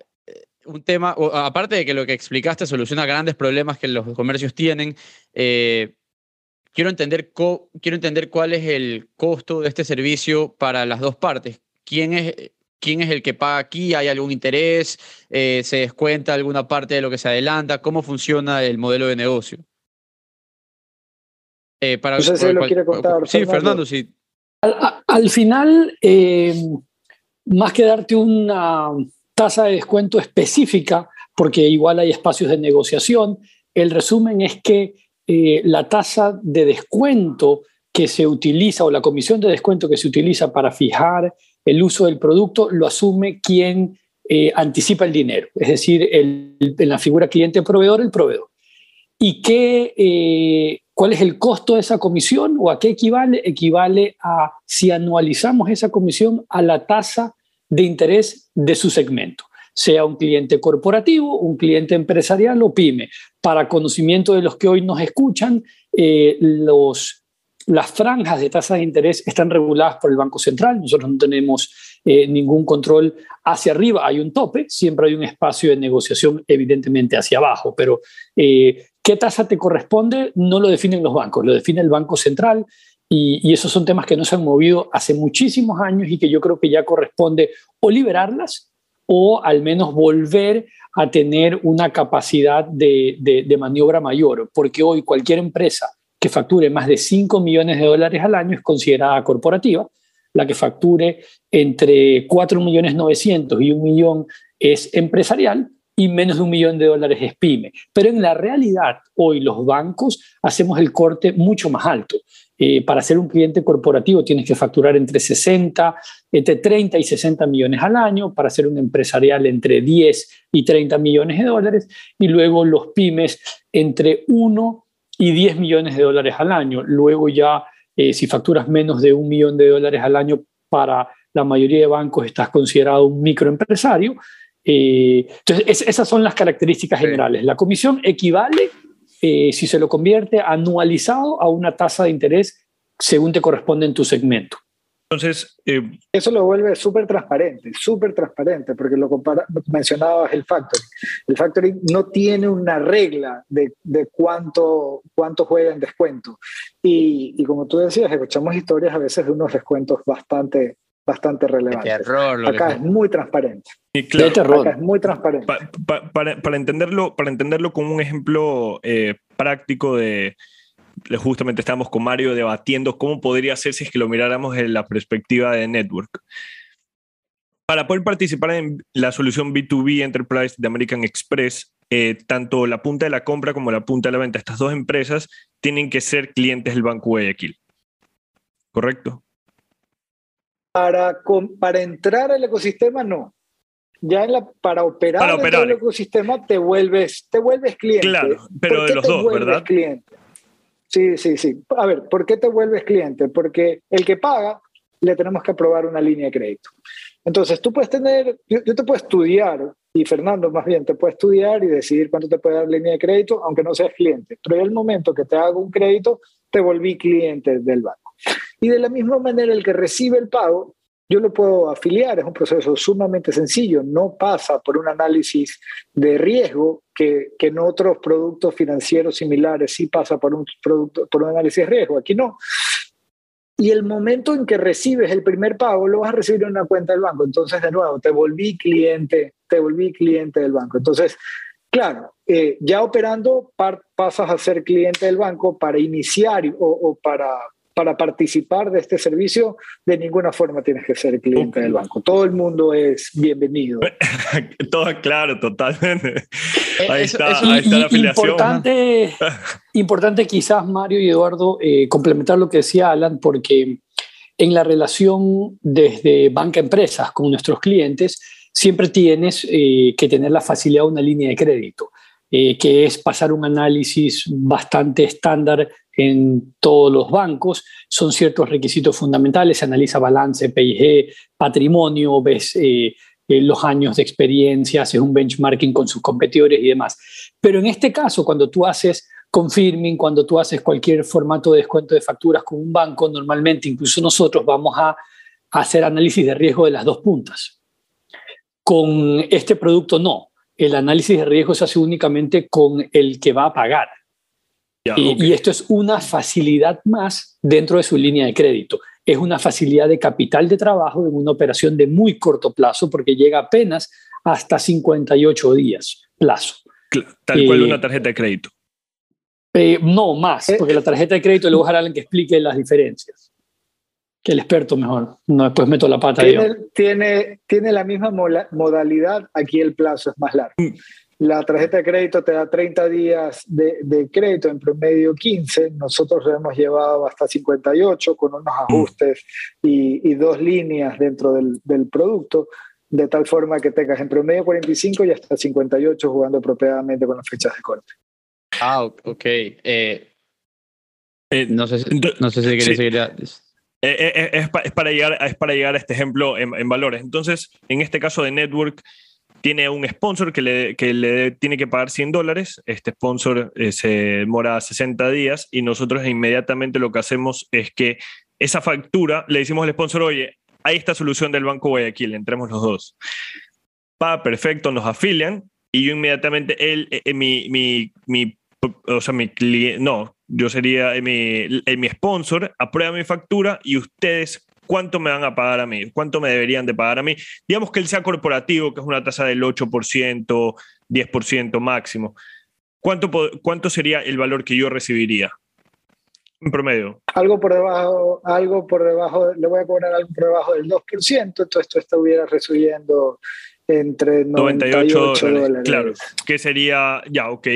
un tema, aparte de que lo que explicaste soluciona grandes problemas que los comercios tienen, quiero, entender quiero entender cuál es el costo de este servicio para las dos partes. ¿Quién es quién es el que paga aquí, hay algún interés, eh, se descuenta alguna parte de lo que se adelanta, cómo funciona el modelo de negocio. Eh, para, no sé si lo quiere contar. Sí, Fernando, sí. Al, final, eh, más que darte una tasa de descuento específica, porque igual hay espacios de negociación, el resumen es que la tasa de descuento que se utiliza o la comisión de descuento que se utiliza para fijar el uso del producto lo asume quien eh, anticipa el dinero, es decir, en la figura cliente-proveedor, el proveedor. ¿Y qué, eh, cuál es el costo de esa comisión o a qué equivale? Equivale a, si anualizamos esa comisión, a la tasa de interés de su segmento, sea un cliente corporativo, un cliente empresarial o pyme. Para conocimiento de los que hoy nos escuchan, eh, los las franjas de tasas de interés están reguladas por el Banco Central. Nosotros no tenemos eh, ningún control hacia arriba. Hay un tope, siempre hay un espacio de negociación evidentemente hacia abajo, pero eh, qué tasa te corresponde no lo definen los bancos, lo define el Banco Central y, y, esos son temas que no se han movido hace muchísimos años y que yo creo que ya corresponde o liberarlas o al menos volver a tener una capacidad de, de, de maniobra mayor, porque hoy cualquier empresa que facture más de 5 millones de dólares al año es considerada corporativa. La que facture entre 4 millones 900 y un millón es empresarial y menos de un millón de dólares es pyme. Pero en la realidad, hoy los bancos hacemos el corte mucho más alto. Eh, para ser un cliente corporativo tienes que facturar entre 60, entre 30 y 60 millones al año, para ser un empresarial entre 10 y 30 millones de dólares, y luego los pymes entre 1 y 10 millones de dólares al año. Luego ya, eh, si facturas menos de un millón de dólares al año, para la mayoría de bancos estás considerado un microempresario Eh, entonces, esas son las características generales. La comisión equivale, eh, si se lo convierte anualizado, a una tasa de interés según te corresponde en tu segmento. Entonces, eh, eso lo vuelve súper transparente, súper transparente, porque lo compara, mencionabas el factoring. El factoring no tiene una regla de, de cuánto, cuánto juega en descuento. Y, y, como tú decías, escuchamos historias a veces de unos descuentos bastante, bastante relevantes. Terror, Acá es muy transparente. Y claro, terror. Acá es muy transparente. Pa, pa, para, para, entenderlo, para entenderlo como un ejemplo eh, práctico de, justamente estábamos con Mario debatiendo cómo podría ser si es que lo miráramos desde la perspectiva de Network. Para poder participar en la solución B2B Enterprise de American Express, eh, tanto la punta de la compra como la punta de la venta, estas dos empresas tienen que ser clientes del Banco Guayaquil. ¿Correcto? Para, para entrar al ecosistema, no. Ya en la, para operar, para operar. el ecosistema te vuelves, te vuelves cliente. Claro, pero de los dos, ¿verdad? Cliente? Sí, sí, sí. A ver, ¿por qué te vuelves cliente? Porque el que paga le tenemos que aprobar una línea de crédito. Entonces, tú puedes tener, yo, te puedo estudiar, y Fernando más bien te puede estudiar y decidir cuánto te puede dar línea de crédito, aunque no seas cliente. Pero en el momento que te hago un crédito, te volví cliente del banco. Y de la misma manera, el que recibe el pago, yo lo puedo afiliar, es un proceso sumamente sencillo, no pasa por un análisis de riesgo que, que en otros productos financieros similares sí pasa por un, producto, por un análisis de riesgo, aquí no. Y el momento en que recibes el primer pago lo vas a recibir en una cuenta del banco. Entonces, de nuevo, te volví cliente, te volví cliente del banco. Entonces, claro, eh, ya operando pasas a ser cliente del banco para iniciar o, o para, para participar de este servicio, de ninguna forma tienes que ser cliente okay. del banco. Todo el mundo es bienvenido. Todo claro, totalmente. Ahí está, eso, ahí está y, la afiliación. Importante, importante quizás, Mario y Eduardo, eh, complementar lo que decía Alan, porque en la relación desde banca-empresas con nuestros clientes, siempre tienes eh, que tener la facilidad de una línea de crédito. Eh, que es pasar un análisis bastante estándar en todos los bancos. Son ciertos requisitos fundamentales, se analiza balance, PIG, patrimonio, ves eh, eh, los años de experiencia, haces un benchmarking con sus competidores y demás. Pero en este caso, cuando tú haces confirming, cuando tú haces cualquier formato de descuento de facturas con un banco, normalmente incluso nosotros vamos a, hacer análisis de riesgo de las dos puntas. Con este producto no, el análisis de riesgo se hace únicamente con el que va a pagar. Ya, y, y esto es una facilidad más dentro de su línea de crédito. Es una facilidad de capital de trabajo en una operación de muy corto plazo porque llega apenas hasta 58 días plazo. Tal cual Eh, una tarjeta de crédito. Eh, no más, Eh, porque la tarjeta de crédito le voy a dejar a alguien que explique las diferencias. Que el experto mejor. No, después meto la pata yo. Tiene, tiene, tiene la misma mola- modalidad, aquí el plazo es más largo. La tarjeta de crédito te da 30 días de, de crédito, en promedio 15. Nosotros lo hemos llevado hasta 58 con unos Mm. ajustes y, y dos líneas dentro del, del producto, de tal forma que tengas en promedio 45 y hasta 58 jugando apropiadamente con las fechas de corte. Ah, ok. Eh, Eh, no, sé si, no sé si queréis sí. seguir. a- Eh, eh, eh, es, pa- es para llegar, es para llegar a este ejemplo en, en valores. Entonces, en este caso de Network, tiene un sponsor que le, que le tiene que pagar 100 dólares. Este sponsor eh, se demora 60 días y nosotros inmediatamente lo que hacemos es que esa factura le decimos al sponsor, oye, hay esta solución del Banco Guayaquil, entremos los dos. Pa, perfecto, nos afilian y yo inmediatamente, él, eh, eh, mi, mi, mi, o sea, mi cliente, no, yo sería eh, mi, eh, mi sponsor, aprueba mi factura y ustedes, ¿cuánto me van a pagar a mí? ¿Cuánto me deberían de pagar a mí? Digamos que él sea corporativo, que es una tasa del 8%, 10% máximo. ¿Cuánto, ¿Cuánto sería el valor que yo recibiría? En promedio. Algo por debajo, algo por debajo, le voy a cobrar algo por debajo del 2%, entonces esto estuviera recibiendo entre 98, 98 dólares, dólares. claro. que sería, ya, ok.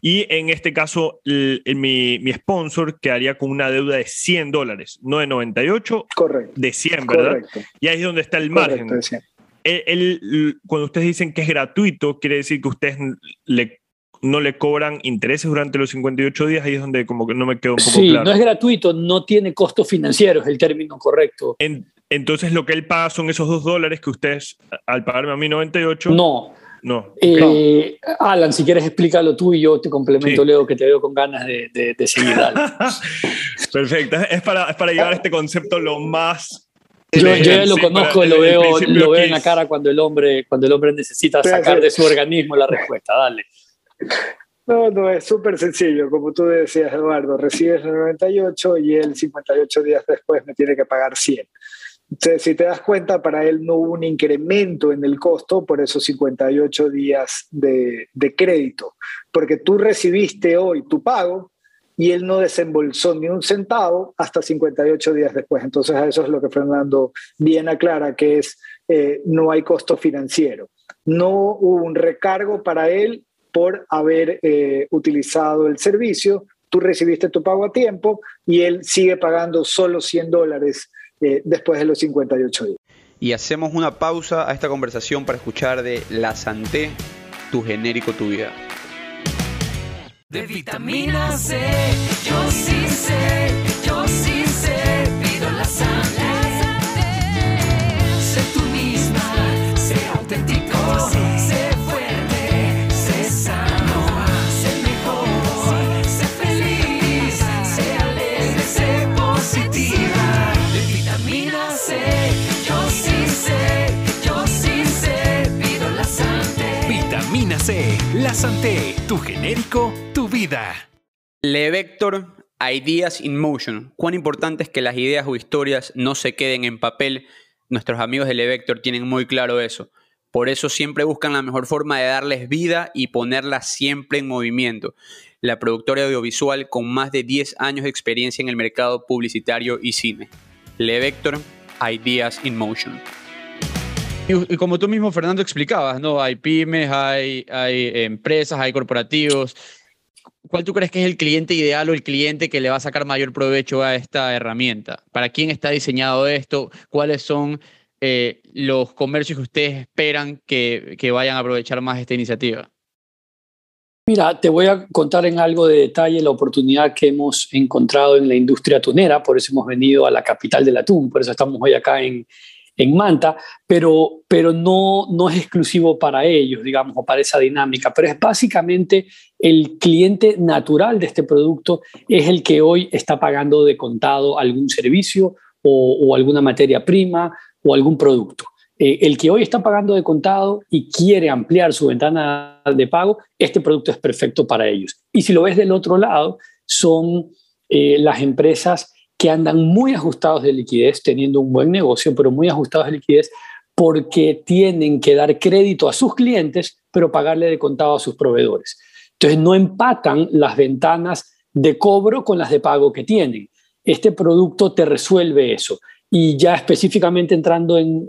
Y en este caso, el- el- mi, mi sponsor quedaría con una deuda de 100 dólares, no de 98, Correcto. de 100, ¿verdad? Correcto. Y ahí es donde está el correcto, margen. El- el- cuando ustedes dicen que es gratuito, quiere decir que ustedes le, no le cobran intereses durante los 58 días, ahí es donde como que no me quedó un poco Sí, claro. no es gratuito, no tiene costos financieros, el término correcto. En- Entonces lo que él paga son esos dos dólares que ustedes, al pagarme a mí 98... No. No. Eh, Alan, si quieres explícalo tú y yo te complemento, Leo, que te veo con ganas de, de, seguir. Perfecto. Es para, es para llevar este concepto lo más yo, ya lo conozco, lo veo, lo veo en la cara cuando el hombre, cuando el hombre necesita sacar de su organismo la respuesta. Dale. No, no, es súper sencillo. Como tú decías, Eduardo, recibes el 98 y él 58 días después me tiene que pagar 100. Si te das cuenta, para él no hubo un incremento en el costo por esos 58 días de, de crédito, porque tú recibiste hoy tu pago, y él no desembolsó ni un centavo hasta 58 días después. Entonces a eso es lo que Fernando bien aclara, que es eh, no hay costo financiero. No hubo un recargo para él por haber eh, utilizado el servicio, tú recibiste tu pago a tiempo y él sigue pagando solo 100 dólares eh, después de los 58 días. Y hacemos una pausa a esta conversación para escuchar de La Santé, tu genérico, tu vida de vitamina C. Yo sí sé, yo sí sé, La Santé, tu genérico vida. Vector Ideas in Motion. Cuán importante es que las ideas o historias no se queden en papel. Nuestros amigos de Vector tienen muy claro eso. Por eso siempre buscan la mejor forma de darles vida y ponerlas siempre en movimiento. La productora audiovisual con más de 10 años de experiencia en el mercado publicitario y cine. Vector Ideas in Motion. Y, como tú mismo, Fernando, explicabas, ¿no? Hay pymes, hay, empresas, hay corporativos ¿Cuál tú crees que es el cliente ideal o el cliente que le va a sacar mayor provecho a esta herramienta? ¿Para quién está diseñado esto? ¿Cuáles son eh, los comercios que ustedes esperan que, que vayan a aprovechar más esta iniciativa? Mira, te voy a contar en algo de detalle la oportunidad que hemos encontrado en la industria tunera, por eso hemos venido a la capital del atún, por eso estamos hoy acá en, en Manta, pero, pero no, no es exclusivo para ellos, digamos, o para esa dinámica, pero es básicamente el cliente natural de este producto, es el que hoy está pagando de contado algún servicio o, alguna materia prima o algún producto. Eh, el que hoy está pagando de contado y quiere ampliar su ventana de pago, este producto es perfecto para ellos. Y si lo ves del otro lado, son eh, las empresas que andan muy ajustados de liquidez, teniendo un buen negocio, pero muy ajustados de liquidez porque tienen que dar crédito a sus clientes, pero pagarle de contado a sus proveedores. Entonces no empatan las ventanas de cobro con las de pago que tienen. Este producto te resuelve eso. Y ya específicamente entrando en,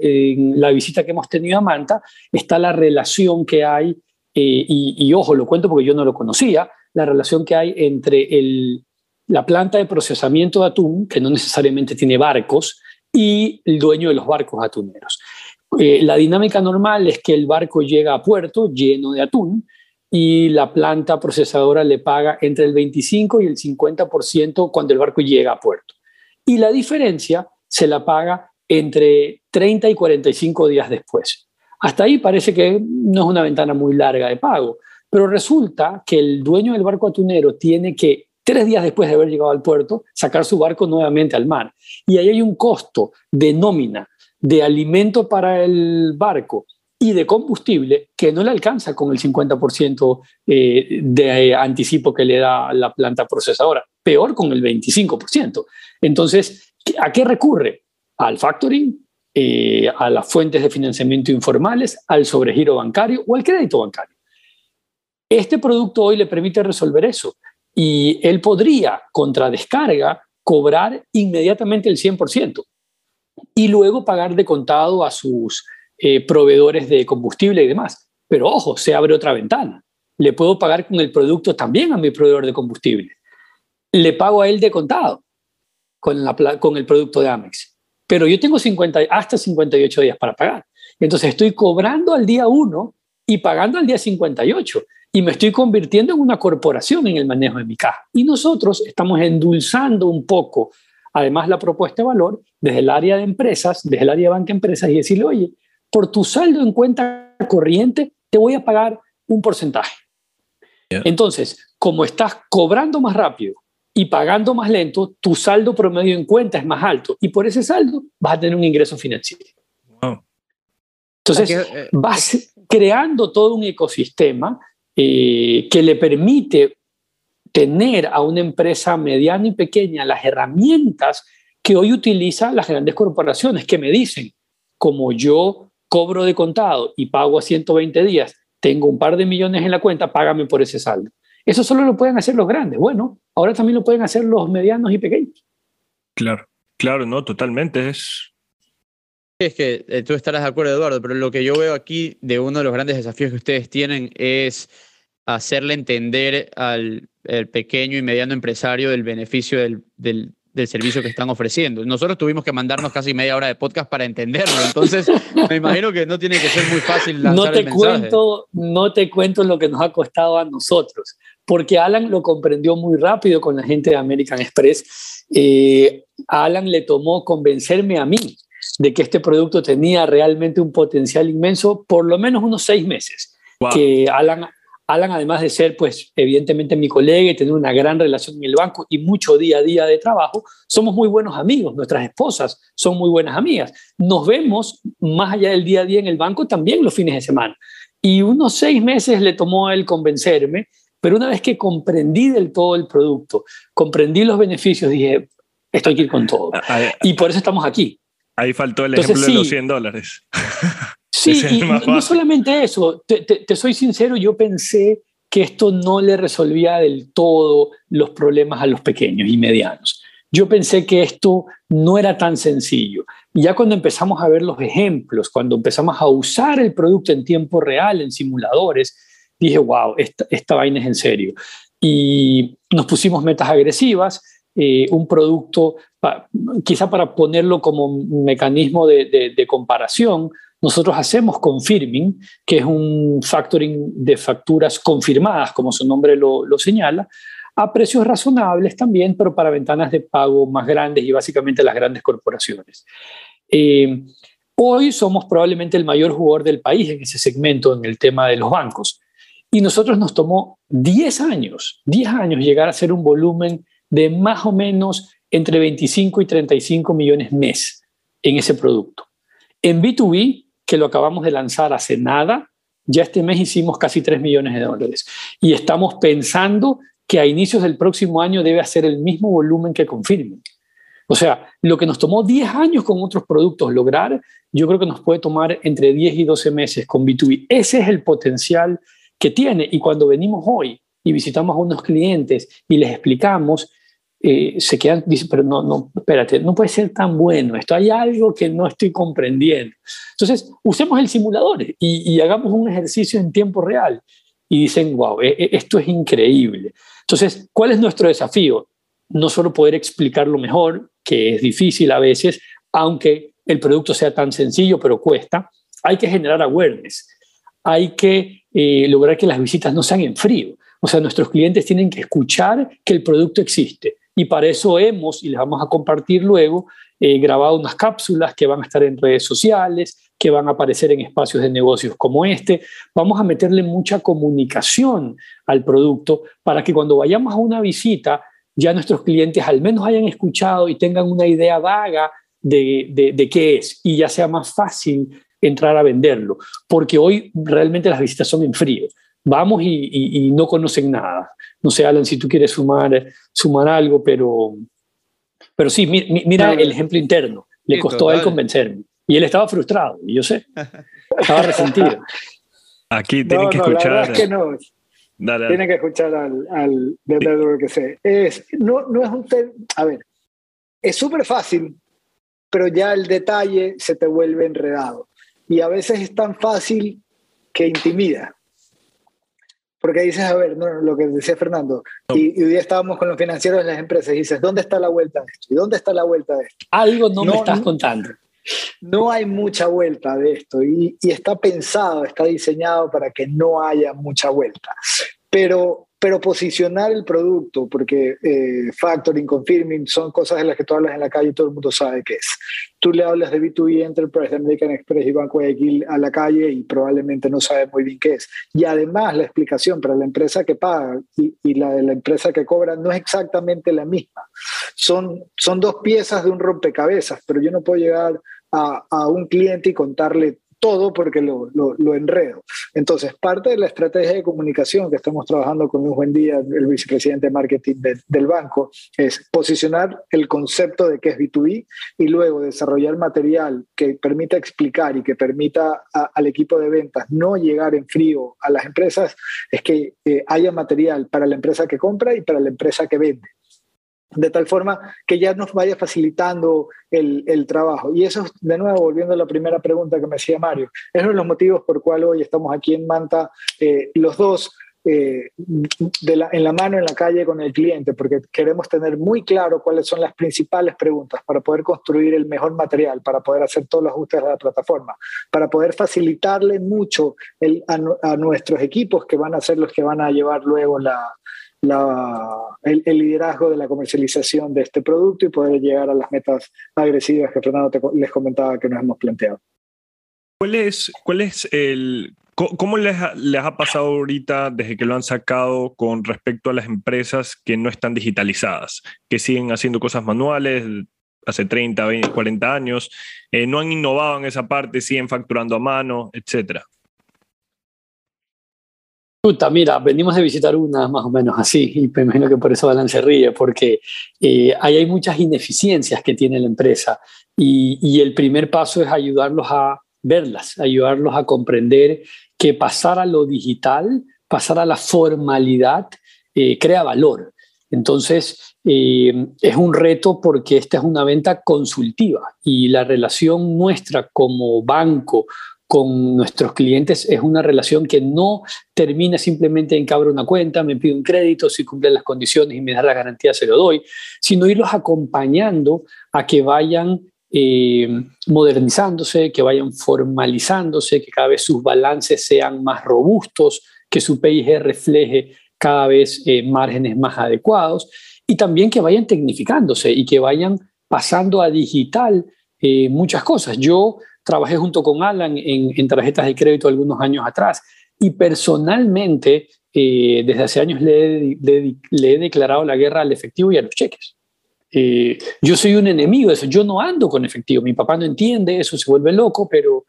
la visita que hemos tenido a Manta, está la relación que hay, eh, y, y, ojo, lo cuento porque yo no lo conocía, la relación que hay entre el, la planta de procesamiento de atún, que no necesariamente tiene barcos, y el dueño de los barcos atuneros. Eh, la dinámica normal es que el barco llega a puerto lleno de atún y la planta procesadora le paga entre el 25 y el 50% cuando el barco llega a puerto. Y la diferencia se la paga entre 30 y 45 días después. Hasta ahí parece que no es una ventana muy larga de pago, pero resulta que el dueño del barco atunero tiene que tres días después de haber llegado al puerto, sacar su barco nuevamente al mar. Y ahí hay un costo de nómina, de alimento para el barco y de combustible que no le alcanza con el 50% eh, de anticipo que le da la planta procesadora, peor con el 25%. Entonces, ¿a qué recurre? Al factoring, eh, a las fuentes de financiamiento informales, al sobregiro bancario o al crédito bancario. Este producto hoy le permite resolver eso y él podría, contra descarga, cobrar inmediatamente el 100% y luego pagar de contado a sus eh, proveedores de combustible y demás. Pero ojo, se abre otra ventana. Le puedo pagar con el producto también a mi proveedor de combustible. Le pago a él de contado con, el producto de Amex. Pero yo tengo 50, hasta 58 días para pagar. Entonces estoy cobrando al día 1 y pagando al día 58 y me estoy convirtiendo en una corporación en el manejo de mi caja. Y nosotros estamos endulzando un poco además la propuesta de valor desde el área de empresas, desde el área de banca empresas y decirle, oye, por tu saldo en cuenta corriente te voy a pagar un porcentaje. Yeah. Entonces, como estás cobrando más rápido y pagando más lento, tu saldo promedio en cuenta es más alto y por ese saldo vas a tener un ingreso financiero. Wow. Entonces, Aquí, eh, vas creando todo un ecosistema eh, que le permite tener a una empresa mediana y pequeña las herramientas que hoy utilizan las grandes corporaciones que me dicen, como yo cobro de contado y pago a 120 días, tengo un par de millones en la cuenta, págame por ese saldo. Eso solo lo pueden hacer los grandes. Bueno, ahora también lo pueden hacer los medianos y pequeños. Claro, claro, no, totalmente. Es Es que eh, tú estarás de acuerdo, Eduardo, pero lo que yo veo aquí de uno de los grandes desafíos que ustedes tienen es hacerle entender al el pequeño y mediano empresario del beneficio del, del- del servicio que están ofreciendo. Nosotros tuvimos que mandarnos casi media hora de podcast para entenderlo, entonces me imagino que no tiene que ser muy fácil lanzar No te el mensaje. cuento, no te cuento lo que nos ha costado a nosotros, porque Alan lo comprendió muy rápido con la gente de American Express. Eh, a Alan le tomó convencerme a mí de que este producto tenía realmente un potencial inmenso, por lo menos unos seis meses. wow. Que Alan, Alan, además de ser, pues, evidentemente mi colega y tener una gran relación en el banco y mucho día a día de trabajo, somos muy buenos amigos. Nuestras esposas son muy buenas amigas. Nos vemos más allá del día a día en el banco también los fines de semana. Y unos seis meses le tomó a él convencerme, pero una vez que comprendí del todo el producto, comprendí los beneficios, dije, esto hay que ir con todo. Ahí, Y por eso estamos aquí. ahí faltó el Entonces, ejemplo de los sí. 100 dólares. Sí, y no, solamente eso, te, te- te soy sincero, yo pensé que esto no le resolvía del todo los problemas a los pequeños y medianos. Yo pensé que esto no era tan sencillo. Y ya cuando empezamos a ver los ejemplos, cuando empezamos a usar el producto en tiempo real, en simuladores, dije, wow, esta, esta vaina es en serio. Y nos pusimos metas agresivas, eh, un producto, pa- quizá para ponerlo como un mecanismo de, de- de comparación, nosotros hacemos confirming, que es un factoring de facturas confirmadas, como su nombre lo, lo señala, a precios razonables también, pero para ventanas de pago más grandes y básicamente las grandes corporaciones. Eh, hoy somos probablemente el mayor jugador del país en ese segmento, en el tema de los bancos. Y nosotros nos tomó 10 años, 10 años llegar a ser un volumen de más o menos entre 25 y 35 millones mes en ese producto. En B2B, que lo acabamos de lanzar hace nada, ya este mes hicimos casi 3 millones de dólares. Y estamos pensando que a inicios del próximo año debe hacer el mismo volumen que Confirming. O sea, lo que nos tomó 10 años con otros productos lograr, yo creo que nos puede tomar entre 10 y 12 meses con B2B. Ese es el potencial que tiene. Y cuando venimos hoy y visitamos a unos clientes y les explicamos, eh, se quedan, dicen, pero no, no, espérate, no puede ser tan bueno, esto hay algo que no estoy comprendiendo. Entonces, usemos el simulador y, y hagamos un ejercicio en tiempo real. Y dicen, wow, e- e- esto es increíble. Entonces, ¿cuál es nuestro desafío? No solo poder explicarlo mejor, que es difícil a veces, aunque el producto sea tan sencillo, pero cuesta, hay que generar awareness, hay que eh, lograr que las visitas no sean en frío. O sea, nuestros clientes tienen que escuchar que el producto existe. Y para eso hemos, y les vamos a compartir luego, eh, grabado unas cápsulas que van a estar en redes sociales, que van a aparecer en espacios de negocios como este. Vamos a meterle mucha comunicación al producto para que cuando vayamos a una visita, ya nuestros clientes al menos hayan escuchado y tengan una idea vaga de, de, de qué es y ya sea más fácil entrar a venderlo. Porque hoy realmente las visitas son en frío. Vamos y, y- y no conocen nada. No sé, Alan, si tú quieres sumar, sumar algo, pero, pero sí, mi- mi- mira el ejemplo interno. Le costó a él convencerme. Y él estaba frustrado, y yo sé. Estaba resentido. Aquí tienen No, que no, la escuchar. verdad es que no. Dale, dale. Tienen que escuchar al, al de Network que sé. Es, no, no es un A ver, es súper fácil, pero ya el detalle se te vuelve enredado. Y a veces es tan fácil que intimida. Porque dices, a ver, no, lo que decía Fernando, y, y hoy día estábamos con los financieros de las empresas y dices, ¿dónde está la vuelta de esto? ¿Y dónde está la vuelta de esto? Algo no, me No, estás no. contando. no hay mucha vuelta de esto y, y está pensado, está diseñado para que no haya mucha vuelta. Pero pero posicionar el producto, porque eh, factoring, confirming, son cosas de las que tú hablas en la calle y todo el mundo sabe qué es. Tú le hablas de B2B Enterprise, de American Express y Banco Guayaquil a la calle y probablemente no sabe muy bien qué es. Y además la explicación para la empresa que paga y, y la de la empresa que cobra no es exactamente la misma. Son, son dos piezas de un rompecabezas, pero yo no puedo llegar a, a un cliente y contarle todo porque lo, lo, lo, enredo. Entonces, parte de la estrategia de comunicación que estamos trabajando con Luis Buendía, el vicepresidente de marketing de, del banco, es posicionar el concepto de qué es B2B y luego desarrollar material que permita explicar y que permita a, al equipo de ventas no llegar en frío a las empresas, es que eh, haya material para la empresa que compra y para la empresa que vende de tal forma que ya nos vaya facilitando el, el, trabajo. Y eso, de nuevo, volviendo a la primera pregunta que me hacía Mario, es uno de los motivos por cual hoy estamos aquí en Manta, eh, los dos, eh, de la, en la mano, en la calle con el cliente, porque queremos tener muy claro cuáles son las principales preguntas para poder construir el mejor material, para poder hacer todos los ajustes a la plataforma, para poder facilitarle mucho el, a, a nuestros equipos que van a ser los que van a llevar luego la, el, liderazgo de la comercialización de este producto y poder llegar a las metas agresivas que Fernando te, les comentaba que nos hemos planteado. ¿Cuál es, cuál es el, cómo les ha, les ha pasado ahorita desde que lo han sacado con respecto a las empresas que no están digitalizadas, que siguen haciendo cosas manuales, hace 30, 20, 40 años, eh, no han innovado en esa parte, siguen facturando a mano, etcétera? Puta, mira, venimos de visitar una más o menos así, y me imagino que por eso Alan se ríe, porque eh, hay muchas ineficiencias que tiene la empresa, y, y, el primer paso es ayudarlos a verlas, ayudarlos a comprender que pasar a lo digital, pasar a la formalidad, eh, crea valor. Entonces, eh, es un reto porque esta es una venta consultiva y la relación nuestra como banco, con nuestros clientes es una relación que no termina simplemente en que abro una cuenta, me pido un crédito, si cumplen las condiciones y me da la garantía se lo doy, sino irlos acompañando a que vayan eh, modernizándose, que vayan formalizándose, que cada vez sus balances sean más robustos, que su PIG refleje cada vez eh, márgenes más adecuados y también que vayan tecnificándose y que vayan pasando a digital eh, muchas cosas. Yo trabajé junto con Alan en, en tarjetas de crédito algunos años atrás. Y personalmente eh, desde hace años le, le, le, he declarado la guerra al efectivo y a los cheques. Eh, yo soy un enemigo de eso, yo no ando con efectivo, mi papá no entiende eso, se vuelve loco, pero,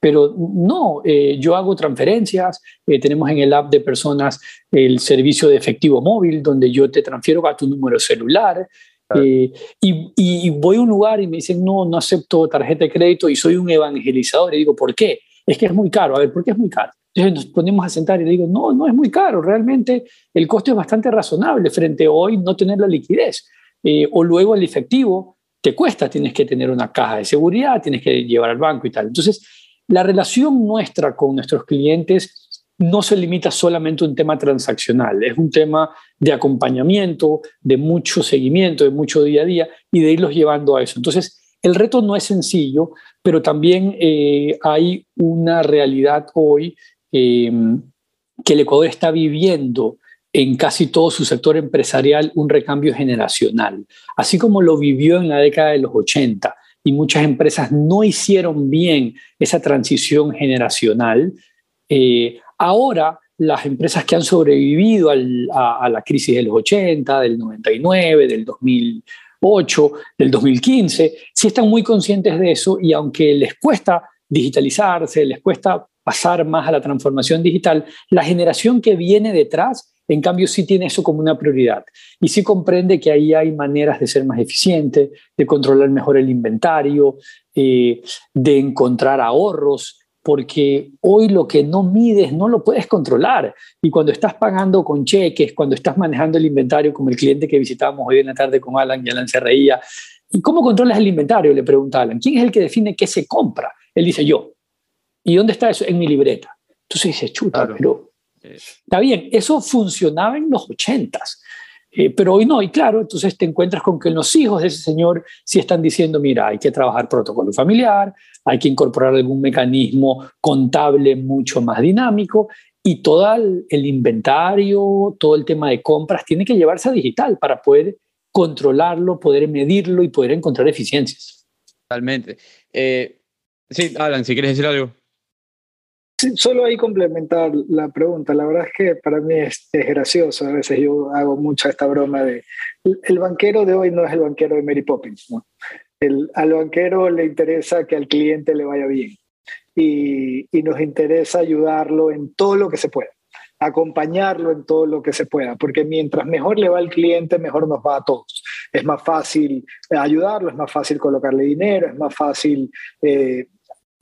pero no, eh, yo hago transferencias, eh, tenemos en el app de personas el servicio de efectivo móvil, donde yo te transfiero a tu número celular, eh, y, y, voy a un lugar y me dicen, no, no acepto tarjeta de crédito y soy un evangelizador. Y digo, ¿por qué? Es que es muy caro. A ver, ¿por qué es muy caro? Entonces nos ponemos a sentar y le digo, no, no es muy caro. Realmente el costo es bastante razonable frente a hoy no tener la liquidez. Eh, o luego el efectivo te cuesta, tienes que tener una caja de seguridad, tienes que llevar al banco y tal. Entonces, la relación nuestra con nuestros clientes no se limita solamente a un tema transaccional, es un tema de acompañamiento, de mucho seguimiento, de mucho día a día y de irlos llevando a eso. Entonces, el reto no es sencillo, pero también eh, hay una realidad hoy eh, que el Ecuador está viviendo en casi todo su sector empresarial un recambio generacional, así como lo vivió en la década de los 80 y muchas empresas no hicieron bien esa transición generacional. Eh, Ahora, las empresas que han sobrevivido a, a, la crisis de los 80, del 99, del 2008, del 2015, sí están muy conscientes de eso y aunque les cuesta digitalizarse, les cuesta pasar más a la transformación digital, la generación que viene detrás, en cambio, sí tiene eso como una prioridad. Y sí comprende que ahí hay maneras de ser más eficiente, de controlar mejor el inventario, eh, de encontrar ahorros, porque hoy lo que no mides no lo puedes controlar. Y cuando estás pagando con cheques, cuando estás manejando el inventario, como el cliente que visitábamos hoy en la tarde con Alan, y Alan se reía, ¿y cómo controlas el inventario? Le pregunta Alan. ¿Quién es el que define qué se compra? Él dice yo. ¿Y dónde está eso? En mi libreta. Entonces dice, chuta, claro. pero está bien, eso funcionaba en los ochentas. Eh, pero hoy no, y claro, entonces te encuentras con que los hijos de ese señor sí están diciendo, mira, hay que trabajar protocolo familiar, hay que incorporar algún mecanismo contable mucho más dinámico, y todo el, el inventario, todo el tema de compras tiene que llevarse a digital para poder controlarlo, poder medirlo y poder encontrar eficiencias. Totalmente. Eh, sí, Alan, si quieres decir algo. Solo ahí complementar la pregunta. La verdad es que para mí es, gracioso. A veces yo hago mucha esta broma de el, banquero de hoy no es el banquero de Mary Poppins. El, al banquero le interesa que al cliente le vaya bien y, y nos interesa ayudarlo en todo lo que se pueda, acompañarlo en todo lo que se pueda, porque mientras mejor le va al cliente, mejor nos va a todos. Es más fácil ayudarlo, es más fácil colocarle dinero, es más fácil eh,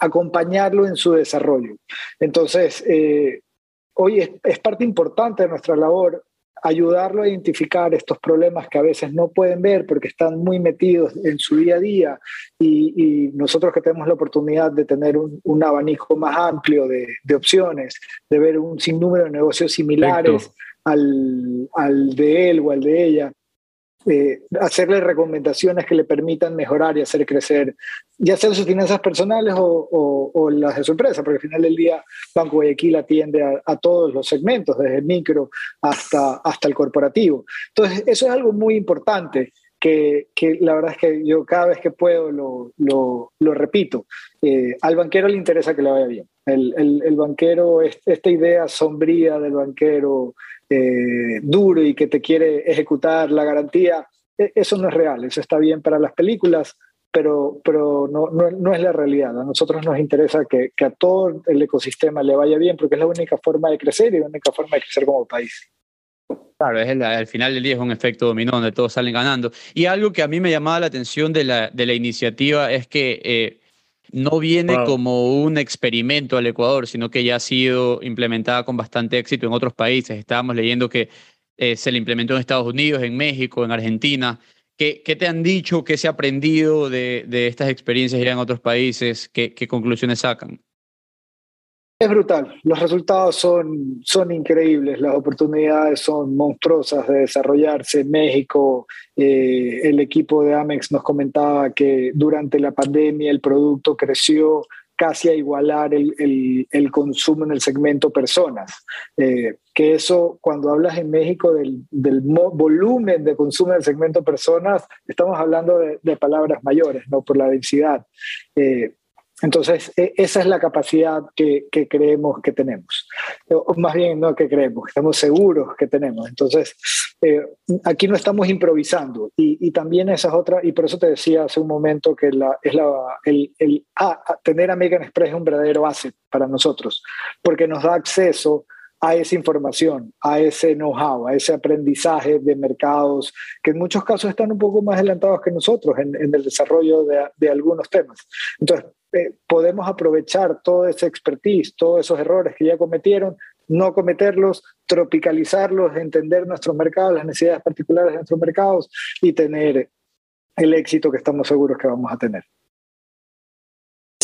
acompañarlo en su desarrollo. Entonces, eh, hoy es, es, parte importante de nuestra labor ayudarlo a identificar estos problemas que a veces no pueden ver porque están muy metidos en su día a día y, y nosotros que tenemos la oportunidad de tener un, un abanico más amplio de, de, opciones, de ver un sinnúmero de negocios similares al, al de él o al de ella, eh, hacerle recomendaciones que le permitan mejorar y hacer crecer, ya sean sus finanzas personales o, o, o, las de su empresa, porque al final del día Banco Guayaquil atiende a, a, todos los segmentos, desde el micro hasta, hasta el corporativo. Entonces, eso es algo muy importante. Que, que la verdad es que yo cada vez que puedo lo, lo, lo repito. Eh, al banquero le interesa que le vaya bien. El, el, el banquero, esta idea sombría del banquero eh, duro y que te quiere ejecutar la garantía, eso no es real, eso está bien para las películas, pero, pero no, no, no es la realidad. A nosotros nos interesa que, que, a todo el ecosistema le vaya bien, porque es la única forma de crecer y la única forma de crecer como país. Claro, es el, al final del día es un efecto dominó donde todos salen ganando. Y algo que a mí me llamaba la atención de la, de la iniciativa es que eh, no viene wow. como un experimento al Ecuador, sino que ya ha sido implementada con bastante éxito en otros países. Estábamos leyendo que eh, se le implementó en Estados Unidos, en México, en Argentina. ¿Qué, qué te han dicho? ¿Qué se ha aprendido de, de estas experiencias ya en otros países? ¿Qué, qué conclusiones sacan? Es brutal, los resultados son, son increíbles, las oportunidades son monstruosas de desarrollarse. México, eh, el equipo de Amex nos comentaba que durante la pandemia el producto creció casi a igualar el, el, consumo en el segmento personas. Eh, que eso, cuando hablas en México del, del volumen de consumo del segmento personas, estamos hablando de, de palabras mayores, no por la densidad. Eh, entonces, esa es la capacidad que, que, creemos que tenemos. O más bien, no que creemos, que estamos seguros que tenemos. Entonces, eh, aquí no estamos improvisando. Y, y, también esa es otra, y por eso te decía hace un momento que la, es la, el, el ah, tener American Express es un verdadero asset para nosotros, porque nos da acceso a esa información, a ese know-how, a ese aprendizaje de mercados que en muchos casos están un poco más adelantados que nosotros en, en el desarrollo de, de, algunos temas. Entonces, eh, podemos aprovechar todo ese expertise, todos esos errores que ya cometieron, no cometerlos, tropicalizarlos, entender nuestros mercados, las necesidades particulares de nuestros mercados y tener el éxito que estamos seguros que vamos a tener.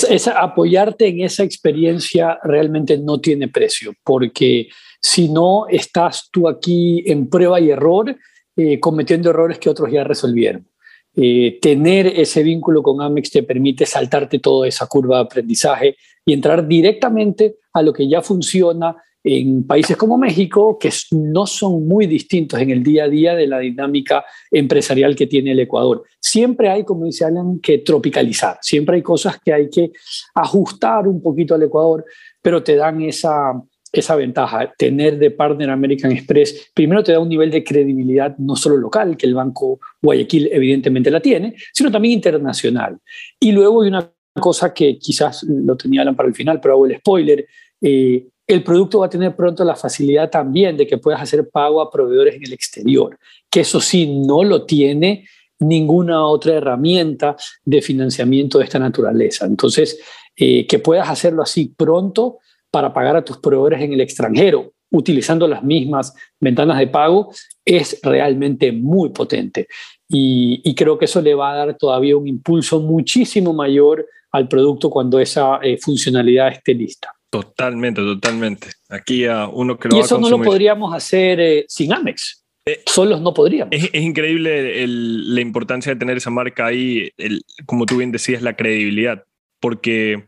Es, apoyarte en esa experiencia realmente no tiene precio, porque si no estás tú aquí en prueba y error, eh, cometiendo errores que otros ya resolvieron. Eh, tener ese vínculo con Amex te permite saltarte toda esa curva de aprendizaje y entrar directamente a lo que ya funciona en países como México, que no son muy distintos en el día a día de la dinámica empresarial que tiene el Ecuador. Siempre hay, como dice Alan, que tropicalizar, siempre hay cosas que hay que ajustar un poquito al Ecuador, pero te dan esa, esa ventaja, tener de partner American Express, primero te da un nivel de credibilidad no solo local, que el Banco Guayaquil evidentemente la tiene, sino también internacional. Y luego hay una cosa que quizás lo tenía Alan para el final, pero hago el spoiler, eh, el producto va a tener pronto la facilidad también de que puedas hacer pago a proveedores en el exterior, que eso sí no lo tiene ninguna otra herramienta de financiamiento de esta naturaleza. Entonces, eh, que puedas hacerlo así pronto para pagar a tus proveedores en el extranjero utilizando las mismas ventanas de pago es realmente muy potente. Y, y, creo que eso le va a dar todavía un impulso muchísimo mayor al producto cuando esa eh, funcionalidad esté lista. Totalmente, totalmente. Aquí a uno que lo y eso no lo podríamos hacer eh, sin Amex. Eh, Solos no podríamos. Es, es increíble el, la importancia de tener esa marca ahí, el, como tú bien decías, la credibilidad, porque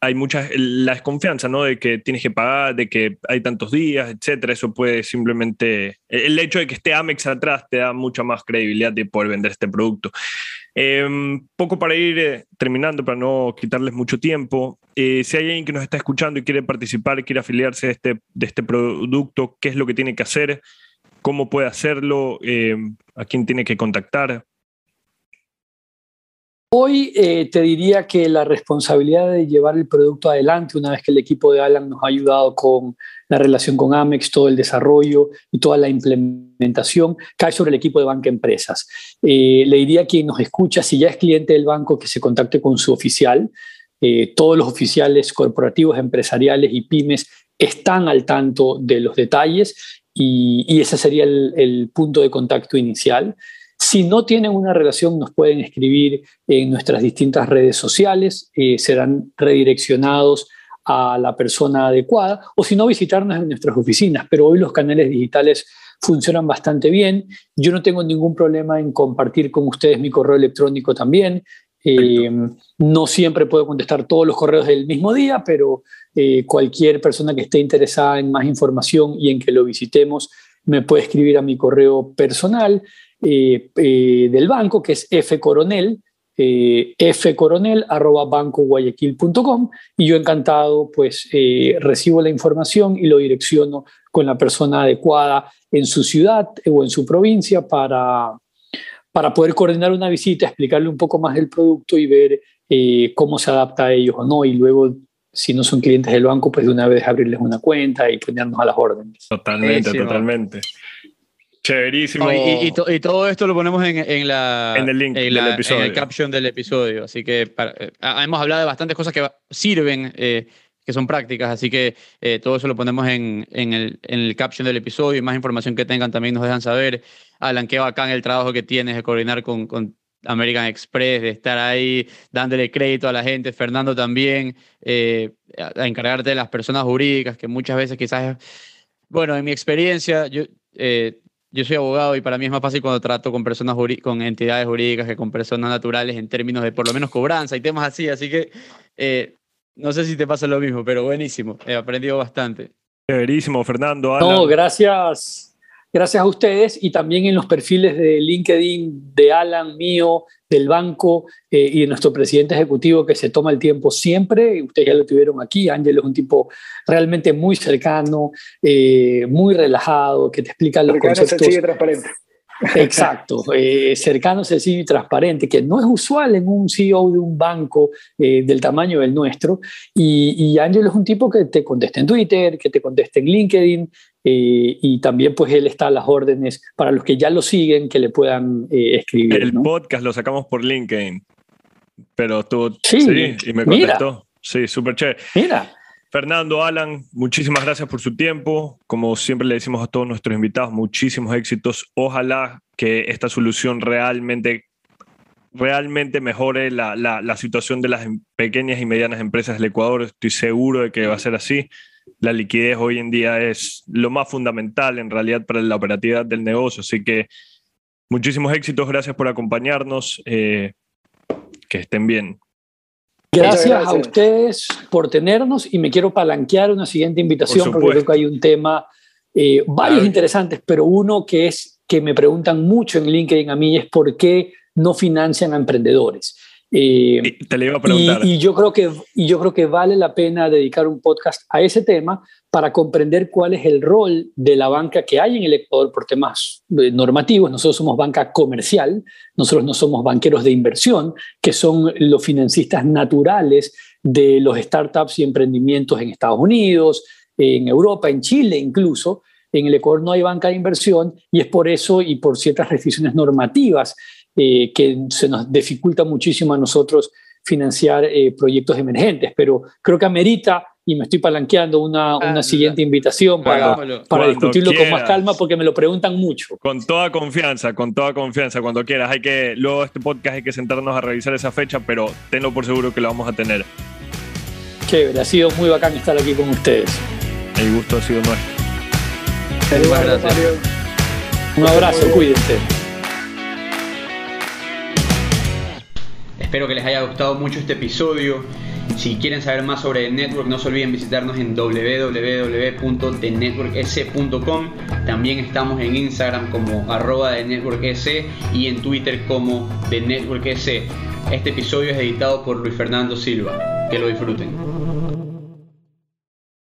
hay mucha la desconfianza, ¿no? De que tienes que pagar, de que hay tantos días, etcétera. Eso puede simplemente. El hecho de que esté Amex atrás te da mucha más credibilidad de poder vender este producto. Eh, poco para ir eh, terminando, para no quitarles mucho tiempo. Eh, si hay alguien que nos está escuchando y quiere participar, quiere afiliarse de este, de este producto, ¿qué es lo que tiene que hacer? ¿Cómo puede hacerlo? Eh, ¿A quién tiene que contactar? Hoy eh, te diría que la responsabilidad de llevar el producto adelante, una vez que el equipo de Alan nos ha ayudado con la relación con Amex, todo el desarrollo y toda la implementación, cae sobre el equipo de Banca Empresas. Eh, le diría a quien nos escucha, si ya es cliente del banco, que se contacte con su oficial. Eh, todos los oficiales corporativos, empresariales y pymes están al tanto de los detalles y, ese sería el punto de contacto inicial. Si no tienen una relación, nos pueden escribir en nuestras distintas redes sociales, eh, serán redireccionados a la persona adecuada o si no, visitarnos en nuestras oficinas. Pero hoy los canales digitales funcionan bastante bien. Yo no tengo ningún problema en compartir con ustedes mi correo electrónico también. Eh, no siempre puedo contestar todos los correos del mismo día, pero eh, cualquier persona que esté interesada en más información y en que lo visitemos me puede escribir a mi correo personal eh, eh, del banco, que es fcoronel, eh, fcoronel.bancoguayaquil.com y yo encantado pues eh, recibo la información y lo direcciono con la persona adecuada en su ciudad o en su provincia para, para poder coordinar una visita, explicarle un poco más del producto y ver eh, cómo se adapta a ellos o no y luego si no son clientes del banco, pues de una vez abrirles una cuenta y ponernos a las órdenes. Totalmente, totalmente. Chéverísimo. No, y, y to- y todo esto lo ponemos en, en la, En el link del la- episodio. en el caption del episodio. Así que para- eh, hemos hablado de bastantes cosas que sirven, eh, que son prácticas. Así que eh, todo eso lo ponemos en, en el, en el caption del episodio y más información que tengan también nos dejan saber. Alan, qué bacán el trabajo que tienes de coordinar con, con American Express, de estar ahí dándole crédito a la gente. Fernando también, eh, a, a encargarte de las personas jurídicas, que muchas veces quizás, bueno, en mi experiencia, yo... eh, yo soy abogado y para mí es más fácil cuando trato con personas con entidades jurídicas que con personas naturales en términos de por lo menos cobranza y temas así. Así que eh, no sé si te pasa lo mismo, pero buenísimo. He aprendido bastante. Chéverísimo, Fernando. Alan. No, gracias, gracias a ustedes y también en los perfiles de LinkedIn de Alan, mío, del banco eh, y de nuestro presidente ejecutivo que se toma el tiempo siempre. Ustedes ya lo tuvieron aquí. Ángel es un tipo realmente muy cercano, eh, muy relajado, que te explica los Cercano, conceptos. sencillo y transparente. Exacto, eh, cercano, sencillo y transparente, que no es usual en un CEO de un banco eh, del tamaño del nuestro. Y, y Ángel es un tipo que te contesta en Twitter, que te contesta en LinkedIn, eh, y también pues él está a las órdenes para los que ya lo siguen, que le puedan eh, escribir. El ¿no? podcast lo sacamos por LinkedIn, pero tú Sí, y me mira. contestó. Sí, súper chévere. Mira, Fernando, Alan, muchísimas gracias por su tiempo. Como siempre le decimos a todos nuestros invitados, muchísimos éxitos. Ojalá que esta solución realmente, realmente mejore la, la- la situación de las pequeñas y medianas empresas del Ecuador. Estoy seguro de que va a ser así. La liquidez hoy en día es lo más fundamental en realidad para la operatividad del negocio. Así que muchísimos éxitos. Gracias por acompañarnos. Eh, que estén bien. gracias, gracias. a ustedes por tenernos y me quiero palanquear una siguiente invitación Por porque creo que hay un tema, eh, varios Claro. interesantes, pero uno que es que me preguntan mucho en LinkedIn a mí es por qué no financian a emprendedores. Eh, te le iba a preguntar. y, y yo creo que, y yo creo que vale la pena dedicar un podcast a ese tema para comprender cuál es el rol de la banca que hay en el Ecuador por temas eh, normativos. Nosotros somos banca comercial, nosotros no somos banqueros de inversión, que son los financistas naturales de los startups y emprendimientos en Estados Unidos, en Europa, en Chile incluso. En el Ecuador no hay banca de inversión y es por eso y por ciertas restricciones normativas eh, que se nos dificulta muchísimo a nosotros financiar eh, proyectos emergentes, pero creo que amerita, y me estoy palanqueando, una, una Ah, siguiente invitación para, para discutirlo con más calma porque me lo preguntan mucho. Con toda confianza, con toda confianza, cuando quieras. Hay que, luego de este podcast hay que sentarnos a revisar esa fecha, pero tenlo por seguro que la vamos a tener. Chévere, ha sido muy bacán estar aquí con ustedes. El gusto ha sido nuestro. Eduardo, gracias. Un abrazo, cuídense. Espero que les haya gustado mucho este episodio Si quieren saber más sobre The Network, no se olviden visitarnos en www.thenetworks.com. También estamos en Instagram como arroba The Network S y en Twitter como The Network S. Este episodio es editado por Luis Fernando Silva. Que lo disfruten.